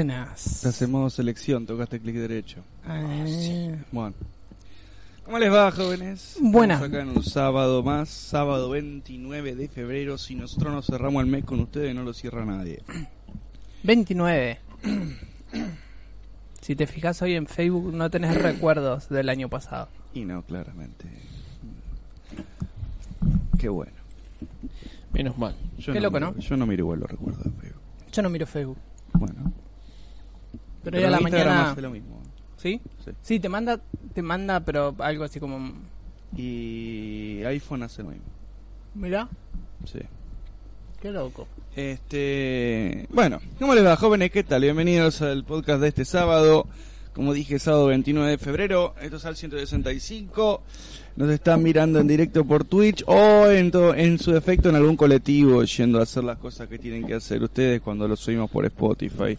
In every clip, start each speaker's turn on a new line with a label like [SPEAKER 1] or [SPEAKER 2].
[SPEAKER 1] Buenas.
[SPEAKER 2] Hacemos selección, tocaste clic derecho.
[SPEAKER 1] Eh,
[SPEAKER 2] Bueno. ¿Cómo les va, jóvenes?
[SPEAKER 1] Buena.
[SPEAKER 2] Estamos acá en un sábado más, sábado 29 de febrero. Si nosotros no cerramos el mes con ustedes, no lo cierra nadie.
[SPEAKER 1] 29. Si te fijas hoy en Facebook no tenés recuerdos del año pasado.
[SPEAKER 2] Y no, claramente. Qué bueno.
[SPEAKER 3] Menos mal.
[SPEAKER 2] Yo
[SPEAKER 1] Qué
[SPEAKER 2] no
[SPEAKER 1] loco,
[SPEAKER 2] miro-
[SPEAKER 1] ¿no?
[SPEAKER 2] Yo no miro igual los recuerdos de Facebook.
[SPEAKER 1] Yo no miro Facebook.
[SPEAKER 2] Bueno.
[SPEAKER 1] Pero, hoy a la
[SPEAKER 2] Instagram
[SPEAKER 1] mañana...
[SPEAKER 2] hace lo mismo.
[SPEAKER 1] ¿Sí?
[SPEAKER 2] Sí.
[SPEAKER 1] Sí, te manda, te manda, pero algo así como...
[SPEAKER 2] Y iPhone hace lo mismo.
[SPEAKER 1] Mira,
[SPEAKER 2] Sí.
[SPEAKER 1] qué loco.
[SPEAKER 2] Este, bueno, ¿cómo les va, jóvenes? ¿Qué tal? Bienvenidos al podcast de este sábado. Como dije, sábado 29 de febrero. Esto es al 165. Nos están mirando en directo por Twitch o en, to- en su defecto en algún colectivo yendo a hacer las cosas que tienen que hacer ustedes cuando los subimos por Spotify.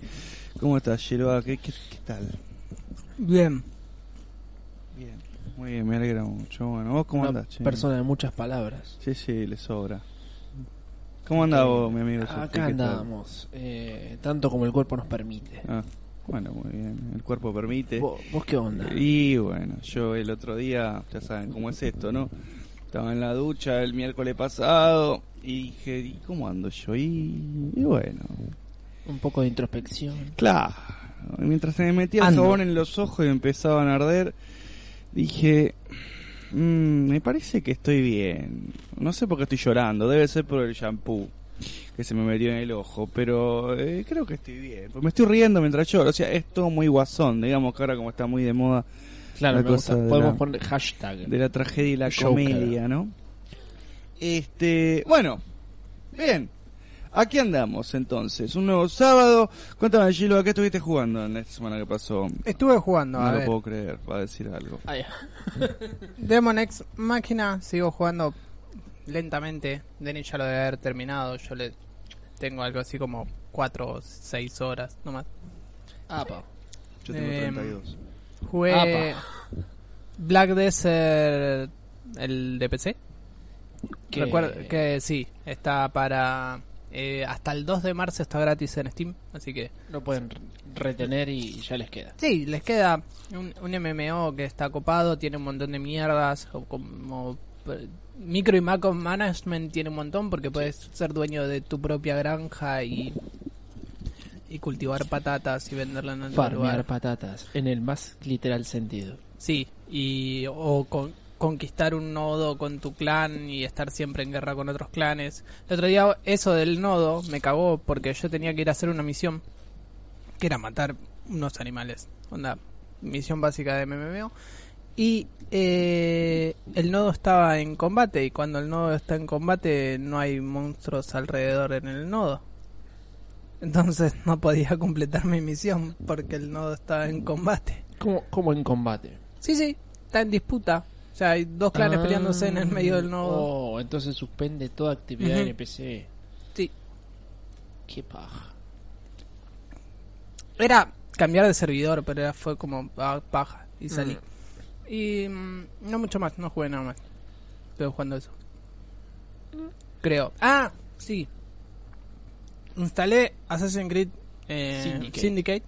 [SPEAKER 2] ¿Cómo estás, Yeroa? ¿Qué, qué, qué tal?
[SPEAKER 1] Bien.
[SPEAKER 2] Bien, muy bien, me alegra mucho. Bueno, ¿vos cómo
[SPEAKER 3] Una
[SPEAKER 2] andás, che?
[SPEAKER 3] persona de muchas palabras.
[SPEAKER 2] Sí, sí, le sobra. ¿Cómo andás vos, mi amigo?
[SPEAKER 3] Acá
[SPEAKER 2] ¿Qué tal?
[SPEAKER 3] andamos, eh, tanto como el cuerpo nos permite.
[SPEAKER 2] Ah, bueno, muy bien. El cuerpo permite.
[SPEAKER 3] ¿Vos, vos qué onda?
[SPEAKER 2] Y bueno, yo el otro día, ya saben cómo es esto, ¿no? Estaba en la ducha el miércoles pasado y dije, ¿y cómo ando yo? Y, y bueno,
[SPEAKER 3] Un poco de introspección.
[SPEAKER 2] claro. Mientras se me metía el
[SPEAKER 1] Ando.
[SPEAKER 2] jabón en los ojos y empezaban a arder, dije, "Mm, me parece que estoy bien. No sé por qué estoy llorando, debe ser por el shampoo que se me metió en el ojo, pero eh, creo que estoy bien. Pues me estoy riendo mientras lloro, o sea, es todo muy guasón, digamos que ahora como está muy de moda
[SPEAKER 3] Claro,
[SPEAKER 2] La
[SPEAKER 3] me
[SPEAKER 2] cosa
[SPEAKER 3] gusta.
[SPEAKER 2] de
[SPEAKER 3] Podemos
[SPEAKER 2] la-
[SPEAKER 3] poner hashtag.
[SPEAKER 2] de la tragedia y la
[SPEAKER 3] Joker.
[SPEAKER 2] comedia, ¿no? Este, bueno, bien. Aquí andamos entonces, un nuevo sábado. Cuéntame, Gilo, ¿a qué estuviste jugando en esta semana que pasó?
[SPEAKER 1] Estuve jugando,
[SPEAKER 2] No,
[SPEAKER 1] a
[SPEAKER 2] lo
[SPEAKER 1] ver.
[SPEAKER 2] puedo creer, va a decir algo.
[SPEAKER 3] Ah, ya.
[SPEAKER 1] Demon X Máquina, sigo jugando lentamente. Denis ya lo debe haber terminado. Yo le tengo algo así como 4 o 6 horas nomás.
[SPEAKER 3] Apa.
[SPEAKER 2] Yo tengo
[SPEAKER 1] Em,
[SPEAKER 2] 32.
[SPEAKER 1] Jugué Black Desert, el de PC.
[SPEAKER 3] Que-
[SPEAKER 1] Recuerda que sí, está para. Eh, hasta el 2 de marzo está gratis en Steam. Así que.
[SPEAKER 3] Lo pueden retener y ya les queda.
[SPEAKER 1] Sí, les queda un, un MMO que está copado, tiene un montón de mierdas, o como eh, micro y macro management tiene un montón porque puedes ser dueño de tu propia granja y y cultivar patatas y venderlas en
[SPEAKER 3] Farmear
[SPEAKER 1] lugar.
[SPEAKER 3] patatas, en el más literal sentido.
[SPEAKER 1] Sí, y o con- conquistar un nodo con tu clan y estar siempre en guerra con otros clanes. El otro día eso del nodo me cagó porque yo tenía que ir a hacer una misión que era matar unos animales. Onda, misión básica de MMO. Y eh, el nodo estaba en combate y cuando el nodo está en combate no hay monstruos alrededor en el nodo. Entonces no podía completar mi misión porque el nodo estaba en combate.
[SPEAKER 3] Como, como en combate.
[SPEAKER 1] Sí, sí, está en disputa. O sea, hay dos clanes
[SPEAKER 3] Ah,
[SPEAKER 1] peleándose en el medio del nodo.
[SPEAKER 3] Oh, entonces suspende toda actividad
[SPEAKER 1] Ujú.
[SPEAKER 3] NPC.
[SPEAKER 1] Sí.
[SPEAKER 3] Qué paja.
[SPEAKER 1] Era cambiar de servidor, pero era- fue como ah, paja y salí.
[SPEAKER 3] Mm.
[SPEAKER 1] Y mm, no mucho más, no jugué nada más. Estoy jugando eso. Creo. Ah, sí. Instalé Assassin's Creed eh,
[SPEAKER 3] Syndicate.
[SPEAKER 1] Syndicate.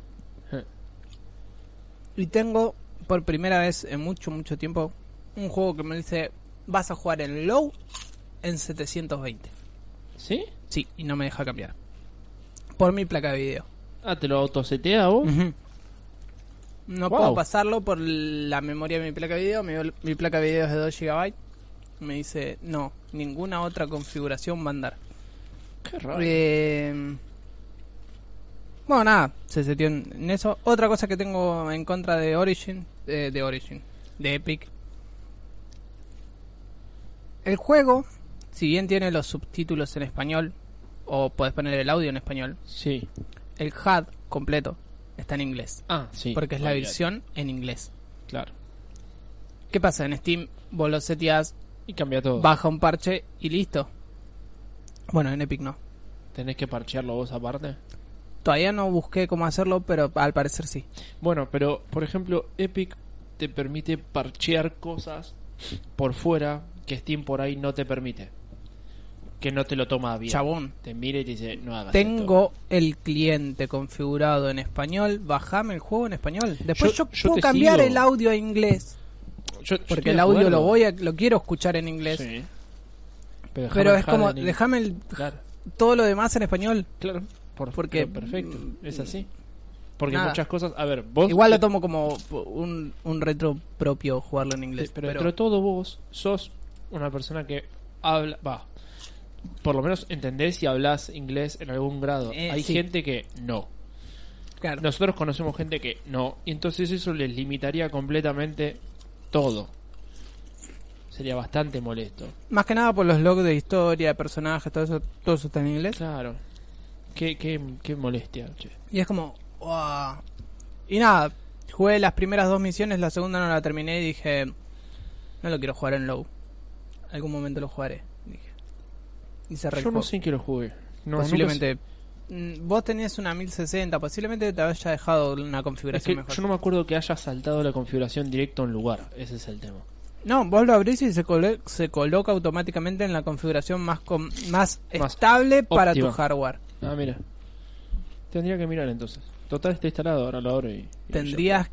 [SPEAKER 1] Y tengo por primera vez en mucho, mucho tiempo un juego que me dice, vas a jugar en low en 720.
[SPEAKER 3] ¿Sí?
[SPEAKER 1] Sí, y no me deja cambiar. Por mi placa de video.
[SPEAKER 3] Ah, ¿te lo autosetea vos?
[SPEAKER 1] Ujú. No
[SPEAKER 3] Wow.
[SPEAKER 1] puedo pasarlo por la memoria de mi placa de video. Mi, mi placa de video es de 2 GB. Me dice, no, ninguna otra configuración va a andar.
[SPEAKER 3] Qué raro.
[SPEAKER 1] Eh, bueno, nada, se setió en, en eso. Otra cosa que tengo en contra de Origin, eh, de Origin, de Epic. El juego, si bien tiene los subtítulos en español, o puedes poner el audio en español,
[SPEAKER 3] Sí.
[SPEAKER 1] el HUD completo está en inglés.
[SPEAKER 3] Ah, sí.
[SPEAKER 1] Porque es la versión en inglés.
[SPEAKER 3] Claro.
[SPEAKER 1] ¿Qué pasa? En Steam vos lo seteás,
[SPEAKER 3] Y cambia todo.
[SPEAKER 1] baja un parche y listo. Bueno, en Epic no.
[SPEAKER 3] ¿Tenés que parchearlo vos aparte?
[SPEAKER 1] Todavía no busqué cómo hacerlo, pero al parecer sí.
[SPEAKER 3] Bueno, pero por ejemplo, Epic te permite parchear cosas por fuera que Steam por ahí no te permite. Que no te lo toma bien.
[SPEAKER 1] Chabón,
[SPEAKER 3] Te mira y te dice, no hagas
[SPEAKER 1] tengo el cliente configurado en español, bajame el juego en español. Después yo,
[SPEAKER 3] Yo- yo
[SPEAKER 1] puedo cambiar
[SPEAKER 3] sigo.
[SPEAKER 1] el audio a inglés,
[SPEAKER 3] esto". Yo- yo
[SPEAKER 1] porque el audio lo voy a, lo quiero escuchar en inglés.
[SPEAKER 3] Sí. Pero,
[SPEAKER 1] Pero es como, déjame el-
[SPEAKER 3] Claro,
[SPEAKER 1] todo lo demás en español.
[SPEAKER 3] claro. Por,
[SPEAKER 1] Porque-
[SPEAKER 3] pero perfecto. Es así. Porque
[SPEAKER 1] Nada.
[SPEAKER 3] muchas cosas... A ver, vos...
[SPEAKER 1] Igual lo tomo como un, un retro propio jugarlo en
[SPEAKER 3] Sí,
[SPEAKER 1] inglés.
[SPEAKER 3] pero,
[SPEAKER 1] pero
[SPEAKER 3] dentro de todo vos sos una persona que habla, va, por lo menos entendés y hablas inglés en algún grado.
[SPEAKER 1] Eh,
[SPEAKER 3] Hay
[SPEAKER 1] sí.
[SPEAKER 3] gente que no.
[SPEAKER 1] claro.
[SPEAKER 3] Nosotros conocemos gente que no. Y entonces eso les limitaría completamente todo. Sería bastante molesto.
[SPEAKER 1] Más que nada por los logs de historia, personajes, todo eso, todo eso está en inglés.
[SPEAKER 3] Claro. Qué, qué, qué molestia, che.
[SPEAKER 1] Y es como, "Wow". Y nada, jugué las primeras dos misiones, la segunda no la terminé y dije, no lo quiero jugar en low. Algún momento lo jugaré. Dije. Y el
[SPEAKER 3] Yo no sé en qué lo jugué. No,
[SPEAKER 1] posiblemente. Mm, Vos tenías una 1060, posiblemente te haya dejado una
[SPEAKER 3] Es
[SPEAKER 1] configuración
[SPEAKER 3] que
[SPEAKER 1] mejor.
[SPEAKER 3] yo no me acuerdo que haya saltado la configuración directo en lugar. Ese es el tema.
[SPEAKER 1] No, vos lo abrís y se, cole- se coloca automáticamente en la configuración más, com- más,
[SPEAKER 3] Más
[SPEAKER 1] estable para tu hardware.
[SPEAKER 3] Ah, mira. Tendría que mirar entonces. Total está instalado, ahora lo abro y... y
[SPEAKER 1] Tendrías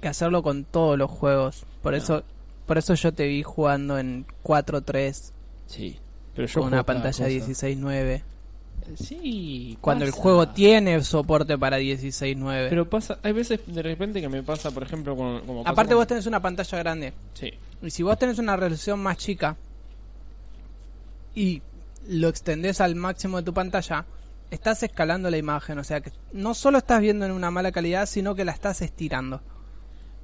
[SPEAKER 1] que hacerlo con todos los juegos. Por
[SPEAKER 3] No.
[SPEAKER 1] eso por eso yo te vi jugando en 4.3
[SPEAKER 3] yo- Sí. Pero yo
[SPEAKER 1] con una pantalla
[SPEAKER 3] cosa.
[SPEAKER 1] 16.9.
[SPEAKER 3] Sí.
[SPEAKER 1] Cuando el juego tiene soporte para 16.9.
[SPEAKER 3] Pero pasa... Hay veces de repente que me pasa, por ejemplo, con... Como
[SPEAKER 1] Aparte
[SPEAKER 3] con-
[SPEAKER 1] vos tenés una pantalla grande.
[SPEAKER 3] Sí.
[SPEAKER 1] Y si vos tenés una resolución más chica y lo extendés al máximo de tu pantalla, estás escalando la imagen. O sea que no solo estás viendo en una mala calidad, sino que la estás estirando.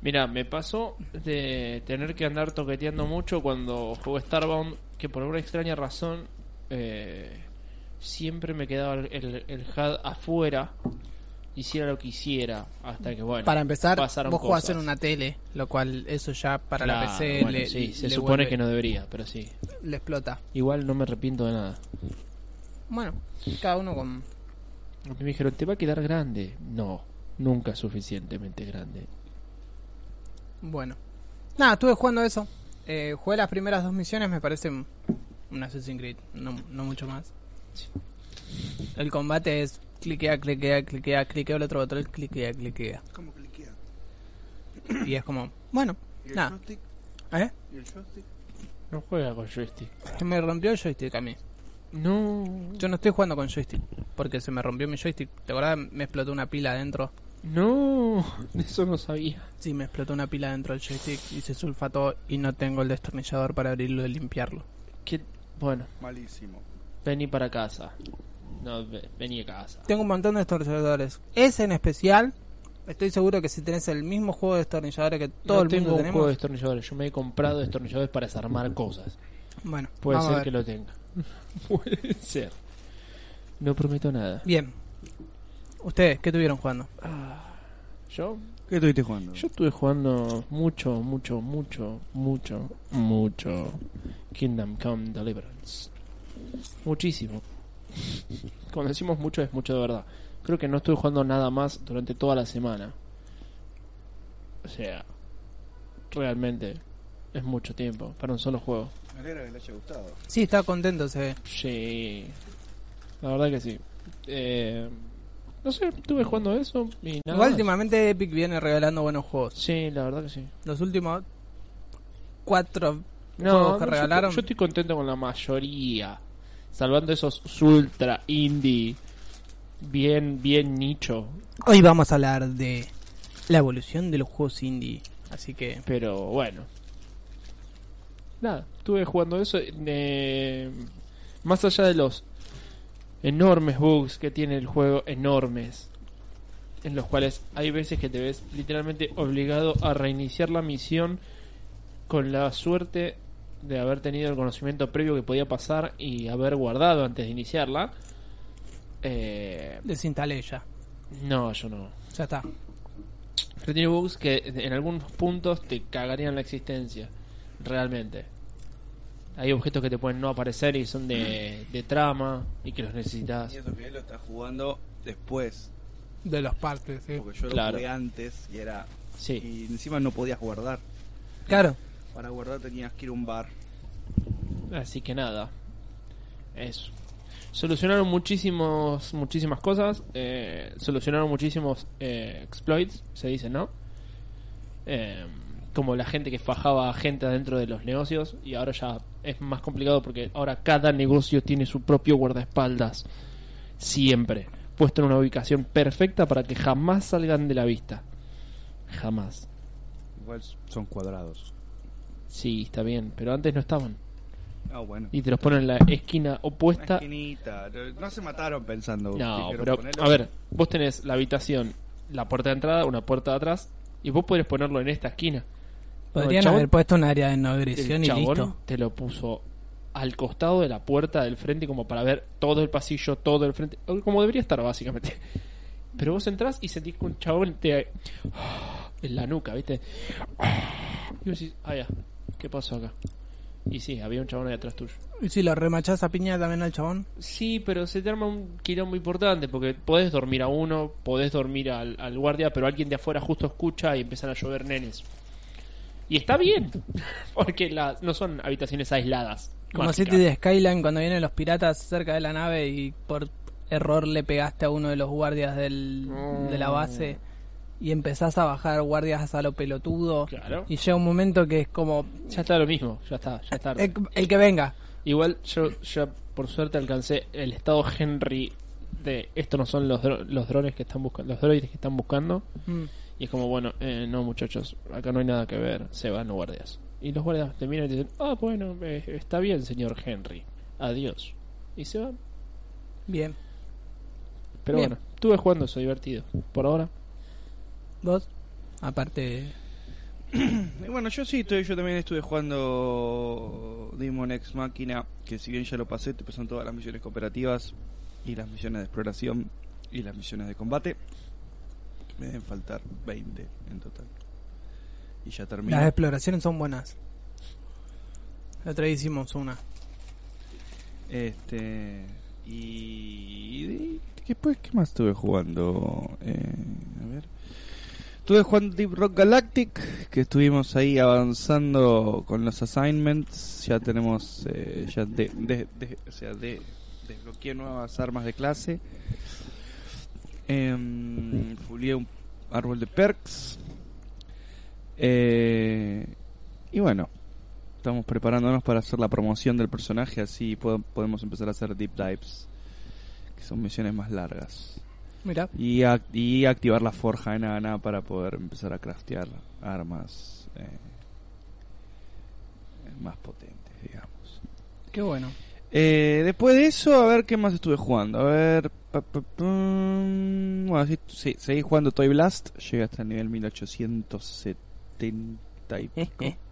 [SPEAKER 3] Mira, me pasó de tener que andar toqueteando mucho cuando jugué Starbound, que por una extraña razón eh, siempre me quedaba el, el, el HUD afuera, hiciera lo que hiciera, hasta que bueno.
[SPEAKER 1] para empezar, vos jugás
[SPEAKER 3] cosas.
[SPEAKER 1] en una tele, lo cual eso ya para la PC
[SPEAKER 3] bueno,
[SPEAKER 1] le,
[SPEAKER 3] sí, se
[SPEAKER 1] le
[SPEAKER 3] supone
[SPEAKER 1] vuelve-
[SPEAKER 3] que no debería, pero sí.
[SPEAKER 1] le explota.
[SPEAKER 3] Igual no me arrepiento de nada.
[SPEAKER 1] Bueno, cada uno con...
[SPEAKER 3] Me dijeron, te va a quedar grande. No, nunca suficientemente grande.
[SPEAKER 1] Bueno. Nada, estuve jugando eso. Eh, jugué las primeras dos misiones, me parece un Assassin's Creed, no, no mucho más. El combate es cliquea, cliquea, cliquea, cliquea el otro botón, cliquea, cliquea.
[SPEAKER 2] ¿Cómo cliquea?
[SPEAKER 1] Y es como, bueno,
[SPEAKER 2] ¿Y el
[SPEAKER 1] nada.
[SPEAKER 2] joystick?
[SPEAKER 1] ¿Eh?
[SPEAKER 2] ¿Y el joystick?
[SPEAKER 3] No juega con joystick.
[SPEAKER 1] Se me rompió el joystick a mí.
[SPEAKER 3] No.
[SPEAKER 1] Yo no estoy jugando con joystick, porque se me rompió mi joystick. ¿Te acordás? Me explotó una pila adentro.
[SPEAKER 3] No, eso no sabía.
[SPEAKER 1] Sí, me explotó una pila dentro del joystick y se sulfató y no tengo el destornillador para abrirlo y limpiarlo.
[SPEAKER 3] Que, bueno,
[SPEAKER 2] Malísimo.
[SPEAKER 3] vení para casa. No, ve- vení a casa.
[SPEAKER 1] Tengo un montón de destornilladores. Ese en especial, estoy seguro que si tenés el mismo juego de destornilladores que todo
[SPEAKER 3] no
[SPEAKER 1] el
[SPEAKER 3] tengo
[SPEAKER 1] mundo
[SPEAKER 3] un
[SPEAKER 1] tenemos,
[SPEAKER 3] juego de destornilladores. Yo me he comprado destornilladores para desarmar cosas.
[SPEAKER 1] bueno,
[SPEAKER 3] Puede
[SPEAKER 1] vamos a
[SPEAKER 3] ser
[SPEAKER 1] ver.
[SPEAKER 3] que lo tenga. Puede ser. No prometo nada.
[SPEAKER 1] Bien. ¿Ustedes qué estuvieron jugando?
[SPEAKER 3] Yo,
[SPEAKER 2] ¿Qué estuviste jugando?
[SPEAKER 3] yo estuve jugando mucho, mucho, mucho, mucho, mucho Kingdom Come Deliverance. Muchísimo. Cuando decimos mucho es mucho de verdad. Creo que no estuve jugando nada más durante toda la semana. O sea, realmente es mucho tiempo para un solo juego.
[SPEAKER 2] Me alegra que le haya gustado.
[SPEAKER 1] Sí, estaba contento, se ve.
[SPEAKER 3] Sí, la verdad que sí. Eh, no sé, estuve jugando eso y nada.
[SPEAKER 1] Igual últimamente Epic viene regalando buenos juegos.
[SPEAKER 3] Sí, la verdad que sí.
[SPEAKER 1] Los últimos cuatro
[SPEAKER 3] No,
[SPEAKER 1] juegos
[SPEAKER 3] no,
[SPEAKER 1] que
[SPEAKER 3] yo-
[SPEAKER 1] regalaron.
[SPEAKER 3] Yo, estoy contento con la mayoría. Salvando esos ultra indie. Bien, bien nicho.
[SPEAKER 1] Hoy vamos a hablar de la evolución de los juegos indie. Así que
[SPEAKER 3] Pero bueno. Nada, estuve jugando eso. eh, más allá de los enormes bugs que tiene el juego, enormes. En los cuales hay veces que te ves literalmente obligado a reiniciar la misión con la suerte de haber tenido el conocimiento previo que podía pasar y haber guardado antes de iniciarla. Eh,
[SPEAKER 1] desinstalé ya.
[SPEAKER 3] no, yo no.
[SPEAKER 1] Ya está.
[SPEAKER 3] Pero tiene bugs que en algunos puntos te cagarían la existencia. Realmente. Hay objetos que te pueden no aparecer y son de, de trama y que los necesitas.
[SPEAKER 2] Y eso que él lo está jugando después.
[SPEAKER 1] De los partes, sí.
[SPEAKER 2] Porque yo
[SPEAKER 3] Claro.
[SPEAKER 2] lo jugué antes y era.
[SPEAKER 3] Sí.
[SPEAKER 2] Y encima no podías guardar.
[SPEAKER 1] Claro.
[SPEAKER 2] Para guardar tenías que ir a un bar.
[SPEAKER 3] Así que nada. Eso. Solucionaron muchísimos, muchísimas cosas. eh, solucionaron muchísimos eh, exploits, se dice, ¿no? Eh, como la gente que fajaba a gente adentro de los negocios. Y ahora ya es más complicado porque ahora cada negocio tiene su propio guardaespaldas. Siempre. Puesto en una ubicación perfecta para que jamás salgan de la vista. Jamás.
[SPEAKER 2] Igual son cuadrados.
[SPEAKER 3] Sí, está bien. Pero antes no estaban.
[SPEAKER 2] Ah, bueno.
[SPEAKER 3] Y te los ponen en la esquina opuesta.
[SPEAKER 2] esquinita. No se mataron pensando.
[SPEAKER 3] No, pero
[SPEAKER 2] ponerlo.
[SPEAKER 3] a ver, vos tenés la habitación, la puerta de entrada, una puerta de atrás, y vos podés ponerlo en esta esquina.
[SPEAKER 1] Podrían
[SPEAKER 3] chabón-
[SPEAKER 1] haber puesto un área de agresión y listo.
[SPEAKER 3] te lo puso al costado de la puerta del frente como para ver todo el pasillo, todo el frente, como debería estar básicamente. Pero vos entrás y sentís que un chabón te en la nuca, ¿viste? Y vos decís, ah, ya, ¿qué pasó acá? Y sí, había un chabón ahí atrás tuyo.
[SPEAKER 1] ¿Y si lo remachás a piña también al chabón?
[SPEAKER 3] Sí, pero se te arma un quilombo importante porque podés dormir a uno, podés dormir al, al guardia, pero alguien de afuera justo escucha y empiezan a llover nenes. Y está bien, porque la- no son habitaciones aisladas.
[SPEAKER 1] Como
[SPEAKER 3] mágicas.
[SPEAKER 1] City de Skyline cuando vienen los piratas cerca de la nave y por error le pegaste a uno de los guardias del, de la base y empezás a bajar guardias a lo pelotudo
[SPEAKER 3] Claro.
[SPEAKER 1] y llega un momento que es como
[SPEAKER 3] Ya está lo mismo, ya está, ya está.
[SPEAKER 1] el, el que venga.
[SPEAKER 3] Igual yo ya por suerte alcancé el estado Henry de esto no son los, dro- los drones que están buscando, los droides que están buscando.
[SPEAKER 1] Mm.
[SPEAKER 3] Y es como, bueno, eh, no muchachos, acá no hay nada que ver, se van los guardias. Y los guardias te miran y te dicen, ah, bueno, eh, está bien, señor Henry, adiós. Y se van.
[SPEAKER 1] Bien.
[SPEAKER 3] Pero
[SPEAKER 1] Bien.
[SPEAKER 3] bueno, estuve jugando eso, divertido. Por ahora.
[SPEAKER 1] ¿Vos? Aparte...
[SPEAKER 2] Y bueno, yo sí, estoy, yo también estuve jugando Demon X Máquina, que si bien ya lo pasé, te pasan todas las misiones cooperativas y las misiones de exploración y las misiones de combate. Me deben faltar 20 en total. Y ya termino.
[SPEAKER 1] Las exploraciones son buenas. La otra vez hicimos una.
[SPEAKER 2] Este. Y. y después, ¿qué más estuve jugando? Eh, a ver. Estuve jugando Deep Rock Galactic, que estuvimos ahí avanzando con los assignments. Ya tenemos. eh, ya de, de- de- o sea, de, desbloqueé nuevas armas de clase. Eh, fulié un árbol de perks. Eh, y bueno, estamos preparándonos para hacer la promoción del personaje, así po- podemos empezar a hacer deep dives, que son misiones más largas.
[SPEAKER 1] Mira.
[SPEAKER 2] Y, ac- y activar la forja enana para poder empezar a craftear armas eh, más potentes, digamos.
[SPEAKER 1] Qué bueno.
[SPEAKER 2] Eh, después de eso, a ver qué más estuve jugando. A ver. pa, pa, pum. Bueno, sí, sí, seguí jugando Toy Blast. Llegué hasta el nivel 1870 y pico.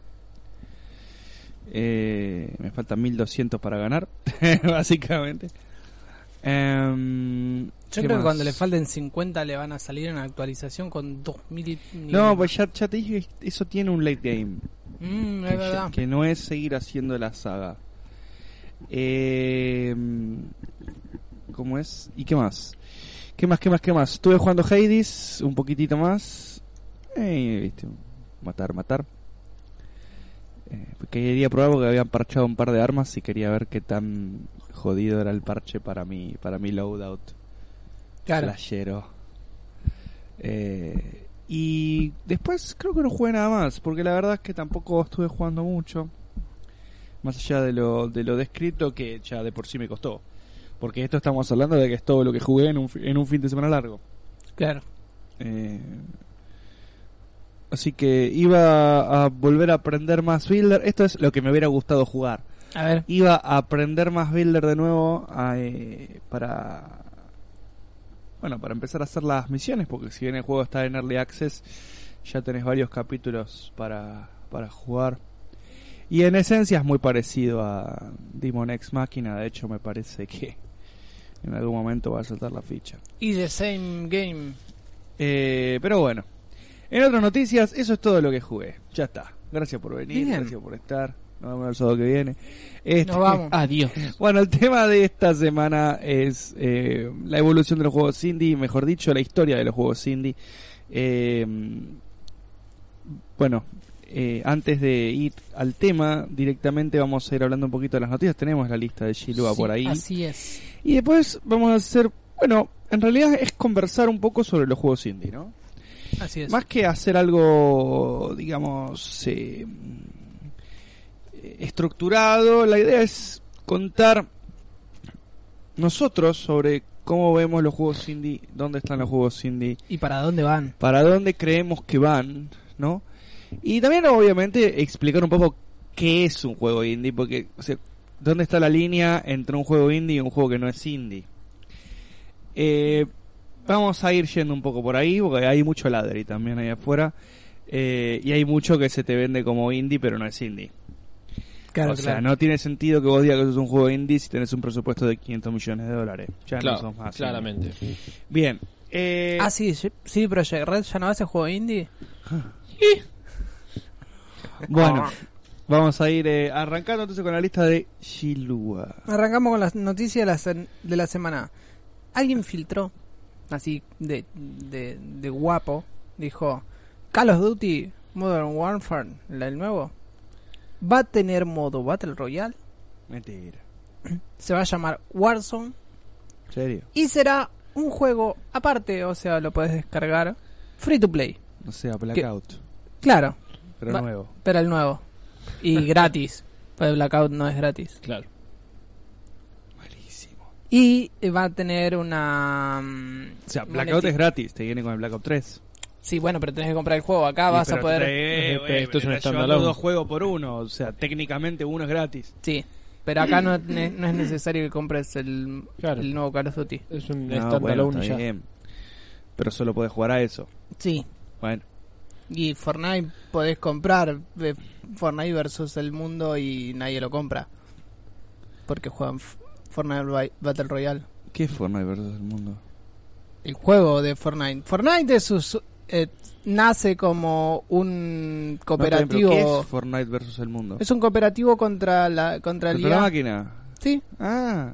[SPEAKER 2] Eh, me faltan 1200 para ganar, básicamente. Em,
[SPEAKER 1] Yo
[SPEAKER 2] ¿qué
[SPEAKER 1] creo que cuando le falten 50 le van a salir una actualización con 2000
[SPEAKER 2] No, pues ya, ya te dije, eso tiene un late game.
[SPEAKER 1] Mm,
[SPEAKER 2] que,
[SPEAKER 1] es verdad.
[SPEAKER 2] que no es seguir haciendo la saga. Eh, ¿Cómo es? ¿Y qué más? ¿Qué más, qué más, qué más? Estuve jugando Hades un poquitito más. Eh, viste, matar, matar. Eh, quería probar porque habían parchado un par de armas y quería ver qué tan jodido era el parche para mi, para mi loadout.
[SPEAKER 1] Claro.
[SPEAKER 2] flashero. Eh, y después creo que no jugué nada más, porque la verdad es que tampoco estuve jugando mucho. Más allá de lo, de lo descrito, que ya de por sí me costó. Porque esto estamos hablando de que es todo lo que jugué en un, en un fin de semana largo.
[SPEAKER 1] Claro.
[SPEAKER 2] Eh, así que iba a volver a aprender más Builder. Esto es lo que me hubiera gustado jugar.
[SPEAKER 1] A ver.
[SPEAKER 2] Iba a aprender más Builder de nuevo a, eh, para... Bueno, para empezar a hacer las misiones, porque si bien el juego está en Early Access, ya tenés varios capítulos para, para jugar. Y en esencia es muy parecido a Demon X Máquina, de hecho me parece que en algún momento va a saltar la ficha.
[SPEAKER 1] Y the same game.
[SPEAKER 2] Eh, pero bueno, en otras noticias, eso es todo lo que jugué. Ya está. Gracias por venir,
[SPEAKER 1] Bien.
[SPEAKER 2] gracias por estar. Nos vemos el sábado que viene. Este-
[SPEAKER 1] Nos vamos.
[SPEAKER 3] Adiós.
[SPEAKER 2] Bueno, el tema de esta semana es eh, la evolución de los juegos indie, mejor dicho, la historia de los juegos indie. Eh, bueno, eh, antes de ir al tema, directamente vamos a ir hablando un poquito de las noticias. Tenemos la lista de Shilua
[SPEAKER 1] Sí,
[SPEAKER 2] por ahí.
[SPEAKER 1] Así es.
[SPEAKER 2] Y después vamos a hacer, bueno, en realidad es conversar un poco sobre los juegos indie, ¿no?
[SPEAKER 1] Así es.
[SPEAKER 2] Más que hacer algo, digamos, eh, estructurado, la idea es contar nosotros sobre cómo vemos los juegos indie, dónde están los juegos indie,
[SPEAKER 1] ¿Y para dónde van?
[SPEAKER 2] para dónde creemos que van, ¿no? Y también, obviamente, explicar un poco qué es un juego indie, porque, o sea, dónde está la línea entre un juego indie y un juego que no es indie. Eh, vamos a ir yendo un poco por ahí, porque hay mucho ladri también ahí afuera. eh, y hay mucho que se te vende como indie, pero no es indie.
[SPEAKER 1] Claro,
[SPEAKER 2] o sea, no tiene sentido que vos digas que eso es un juego indie si tenés un presupuesto de 500 millones de dólares. Ya no
[SPEAKER 3] Claro,
[SPEAKER 2] sos más. indie.
[SPEAKER 3] claramente.
[SPEAKER 2] Bien. Eh,
[SPEAKER 1] Ah, sí, sí, sí, Project Red ya no hace juego indie.
[SPEAKER 2] Bueno,
[SPEAKER 1] Ah.
[SPEAKER 2] vamos a ir eh, arrancando entonces con la lista de Shilua.
[SPEAKER 1] Arrancamos con las noticias de la, de la semana. Alguien filtró, así de, de, de guapo, dijo, Call of Duty Modern Warfare, la- el nuevo, va a tener modo Battle Royale,
[SPEAKER 2] Mentira.
[SPEAKER 1] se va a llamar Warzone
[SPEAKER 2] ¿En serio?
[SPEAKER 1] y será un juego aparte, o sea, lo puedes descargar free to play.
[SPEAKER 2] O sea, Blackout.
[SPEAKER 1] Claro,
[SPEAKER 2] Pero
[SPEAKER 1] Va-
[SPEAKER 2] nuevo.
[SPEAKER 1] pero el nuevo. Y gratis, pues Blackout no es gratis.
[SPEAKER 3] Claro.
[SPEAKER 2] Malísimo.
[SPEAKER 1] Y va a tener una... mm,
[SPEAKER 2] O sea, Blackout es gratis. Te viene con el Blackout 3.
[SPEAKER 1] Sí, bueno, pero tenés que comprar el juego. Acá
[SPEAKER 2] Y
[SPEAKER 1] vas a poder...
[SPEAKER 2] trae-
[SPEAKER 3] Eh, esto es un standalone.
[SPEAKER 2] dos juegos por uno. O sea, técnicamente uno es gratis.
[SPEAKER 1] Sí, pero acá no, ne- no es necesario que compres el,
[SPEAKER 3] Claro.
[SPEAKER 1] el nuevo Call of Duty.
[SPEAKER 3] Es un
[SPEAKER 2] No,
[SPEAKER 3] standalone
[SPEAKER 2] bueno,
[SPEAKER 3] y
[SPEAKER 2] está
[SPEAKER 3] ya.
[SPEAKER 2] bien. Pero solo podés jugar a eso.
[SPEAKER 1] Sí,
[SPEAKER 2] Bueno.
[SPEAKER 1] Y Fortnite podés comprar eh, Fortnite versus el mundo y nadie lo compra. Porque juegan F- Fortnite Ba- Battle Royale.
[SPEAKER 2] ¿Qué es Fortnite versus el mundo?
[SPEAKER 1] El juego de Fortnite. Fortnite es sus- eh, nace como un
[SPEAKER 2] No,
[SPEAKER 1] cooperativo.
[SPEAKER 2] pero ¿Qué es Fortnite versus el mundo?
[SPEAKER 1] es un cooperativo contra la contra el
[SPEAKER 2] ¿Contra la
[SPEAKER 1] IA.
[SPEAKER 2] máquina?
[SPEAKER 1] Sí,
[SPEAKER 2] Ah.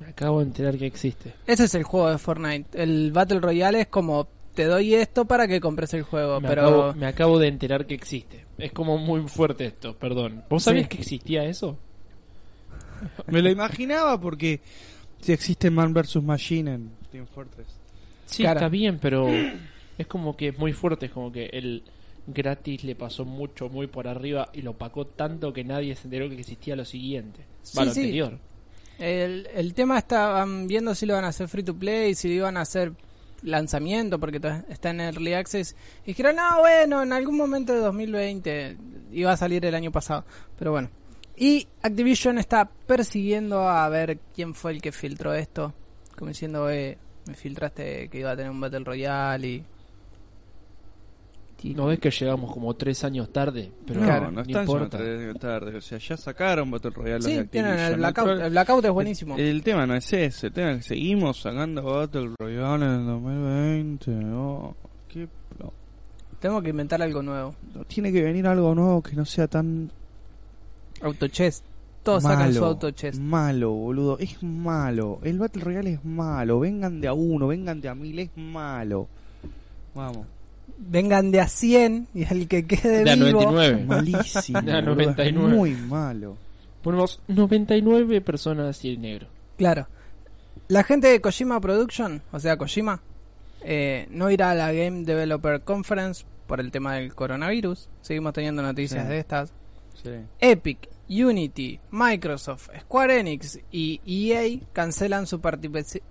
[SPEAKER 3] Me acabo de enterar que existe.
[SPEAKER 1] ese es el juego de Fortnite. El Battle Royale es como te doy esto para que compres el juego,
[SPEAKER 3] Me,
[SPEAKER 1] pero
[SPEAKER 3] acabo, me acabo de enterar que existe. Es como muy fuerte esto, perdón. ¿Vos
[SPEAKER 1] Sí.
[SPEAKER 3] sabías que existía eso?
[SPEAKER 2] Me lo imaginaba porque si existe Man vs. Machine en Team Fortress.
[SPEAKER 3] Sí, está bien, pero es como que es muy fuerte. Es como que el gratis le pasó mucho, muy por arriba y lo pacó tanto que nadie se enteró que existía lo siguiente.
[SPEAKER 1] Sí,
[SPEAKER 3] Va, lo
[SPEAKER 1] sí.
[SPEAKER 3] anterior.
[SPEAKER 1] El, el tema estaban viendo si lo van a hacer free to play, si lo iban a hacer lanzamiento, porque está en Early Access. Y dijeron, no, bueno, en algún momento de 2020 iba a salir el año pasado. Pero bueno. Y Activision está persiguiendo a ver quién fue el que filtró esto. Como diciendo, eh, me filtraste que iba a tener un Battle Royale y...
[SPEAKER 3] ¿No ves que llegamos como tres años tarde? Pero
[SPEAKER 2] no,
[SPEAKER 1] Claro,
[SPEAKER 2] no están
[SPEAKER 3] importa.
[SPEAKER 2] tres años tarde. O sea, ya sacaron Battle Royale. los
[SPEAKER 1] Sí,
[SPEAKER 2] de
[SPEAKER 1] tienen el blackout. El blackout es buenísimo.
[SPEAKER 2] El tema no es ese, el tema es que seguimos sacando Battle Royale en el 2020. Oh, qué
[SPEAKER 1] Tengo que inventar algo nuevo.
[SPEAKER 2] Tiene que venir algo nuevo que no sea tan
[SPEAKER 1] Autochess. Todos
[SPEAKER 2] malo.
[SPEAKER 1] sacan su autochess.
[SPEAKER 2] Malo, boludo. Es malo. El Battle Royale es malo. Vengan de a uno, vengan de a mil, es malo. Vamos.
[SPEAKER 1] Vengan de a 100 y el que quede
[SPEAKER 3] De a
[SPEAKER 1] vivo
[SPEAKER 3] 99.
[SPEAKER 2] Malísimo.
[SPEAKER 3] De a
[SPEAKER 2] boludo, es
[SPEAKER 3] 99.
[SPEAKER 2] muy malo.
[SPEAKER 3] Ponemos 99 personas y el negro.
[SPEAKER 1] claro La gente de Kojima Production, o sea, Kojima, eh, no irá a la Game Developer Conference por el tema del coronavirus. Seguimos teniendo noticias
[SPEAKER 2] Sí.
[SPEAKER 1] de estas.
[SPEAKER 2] Sí.
[SPEAKER 1] Epic, Unity, Microsoft, Square Enix y EA cancelan su parci-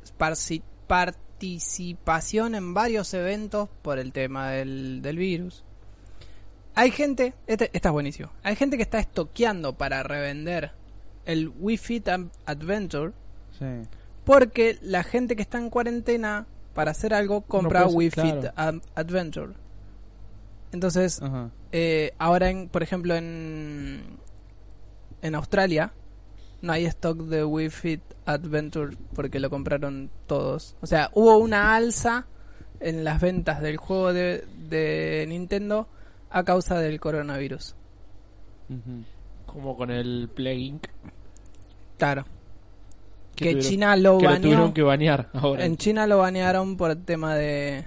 [SPEAKER 1] participación en varios eventos por el tema del, del virus. Hay gente, este, esta es buenísimo, hay gente que está estoqueando para revender el Wii Fit Adventure
[SPEAKER 2] Sí.
[SPEAKER 1] porque la gente que está en cuarentena para hacer algo compra
[SPEAKER 3] ser,
[SPEAKER 1] Wii
[SPEAKER 3] claro.
[SPEAKER 1] Fit Adventure. Entonces, eh, ahora, en, por ejemplo, en, en Australia no hay stock de Wii Fit Adventure porque lo compraron todos. O sea, hubo una alza en las ventas del juego de, de Nintendo a causa del coronavirus.
[SPEAKER 3] Como con el plugin
[SPEAKER 1] Claro.
[SPEAKER 3] que
[SPEAKER 1] Que
[SPEAKER 3] tuvieron-
[SPEAKER 1] China lo
[SPEAKER 3] que lo
[SPEAKER 1] baneó.
[SPEAKER 3] tuvieron que banear ahora.
[SPEAKER 1] En China lo banearon por el tema de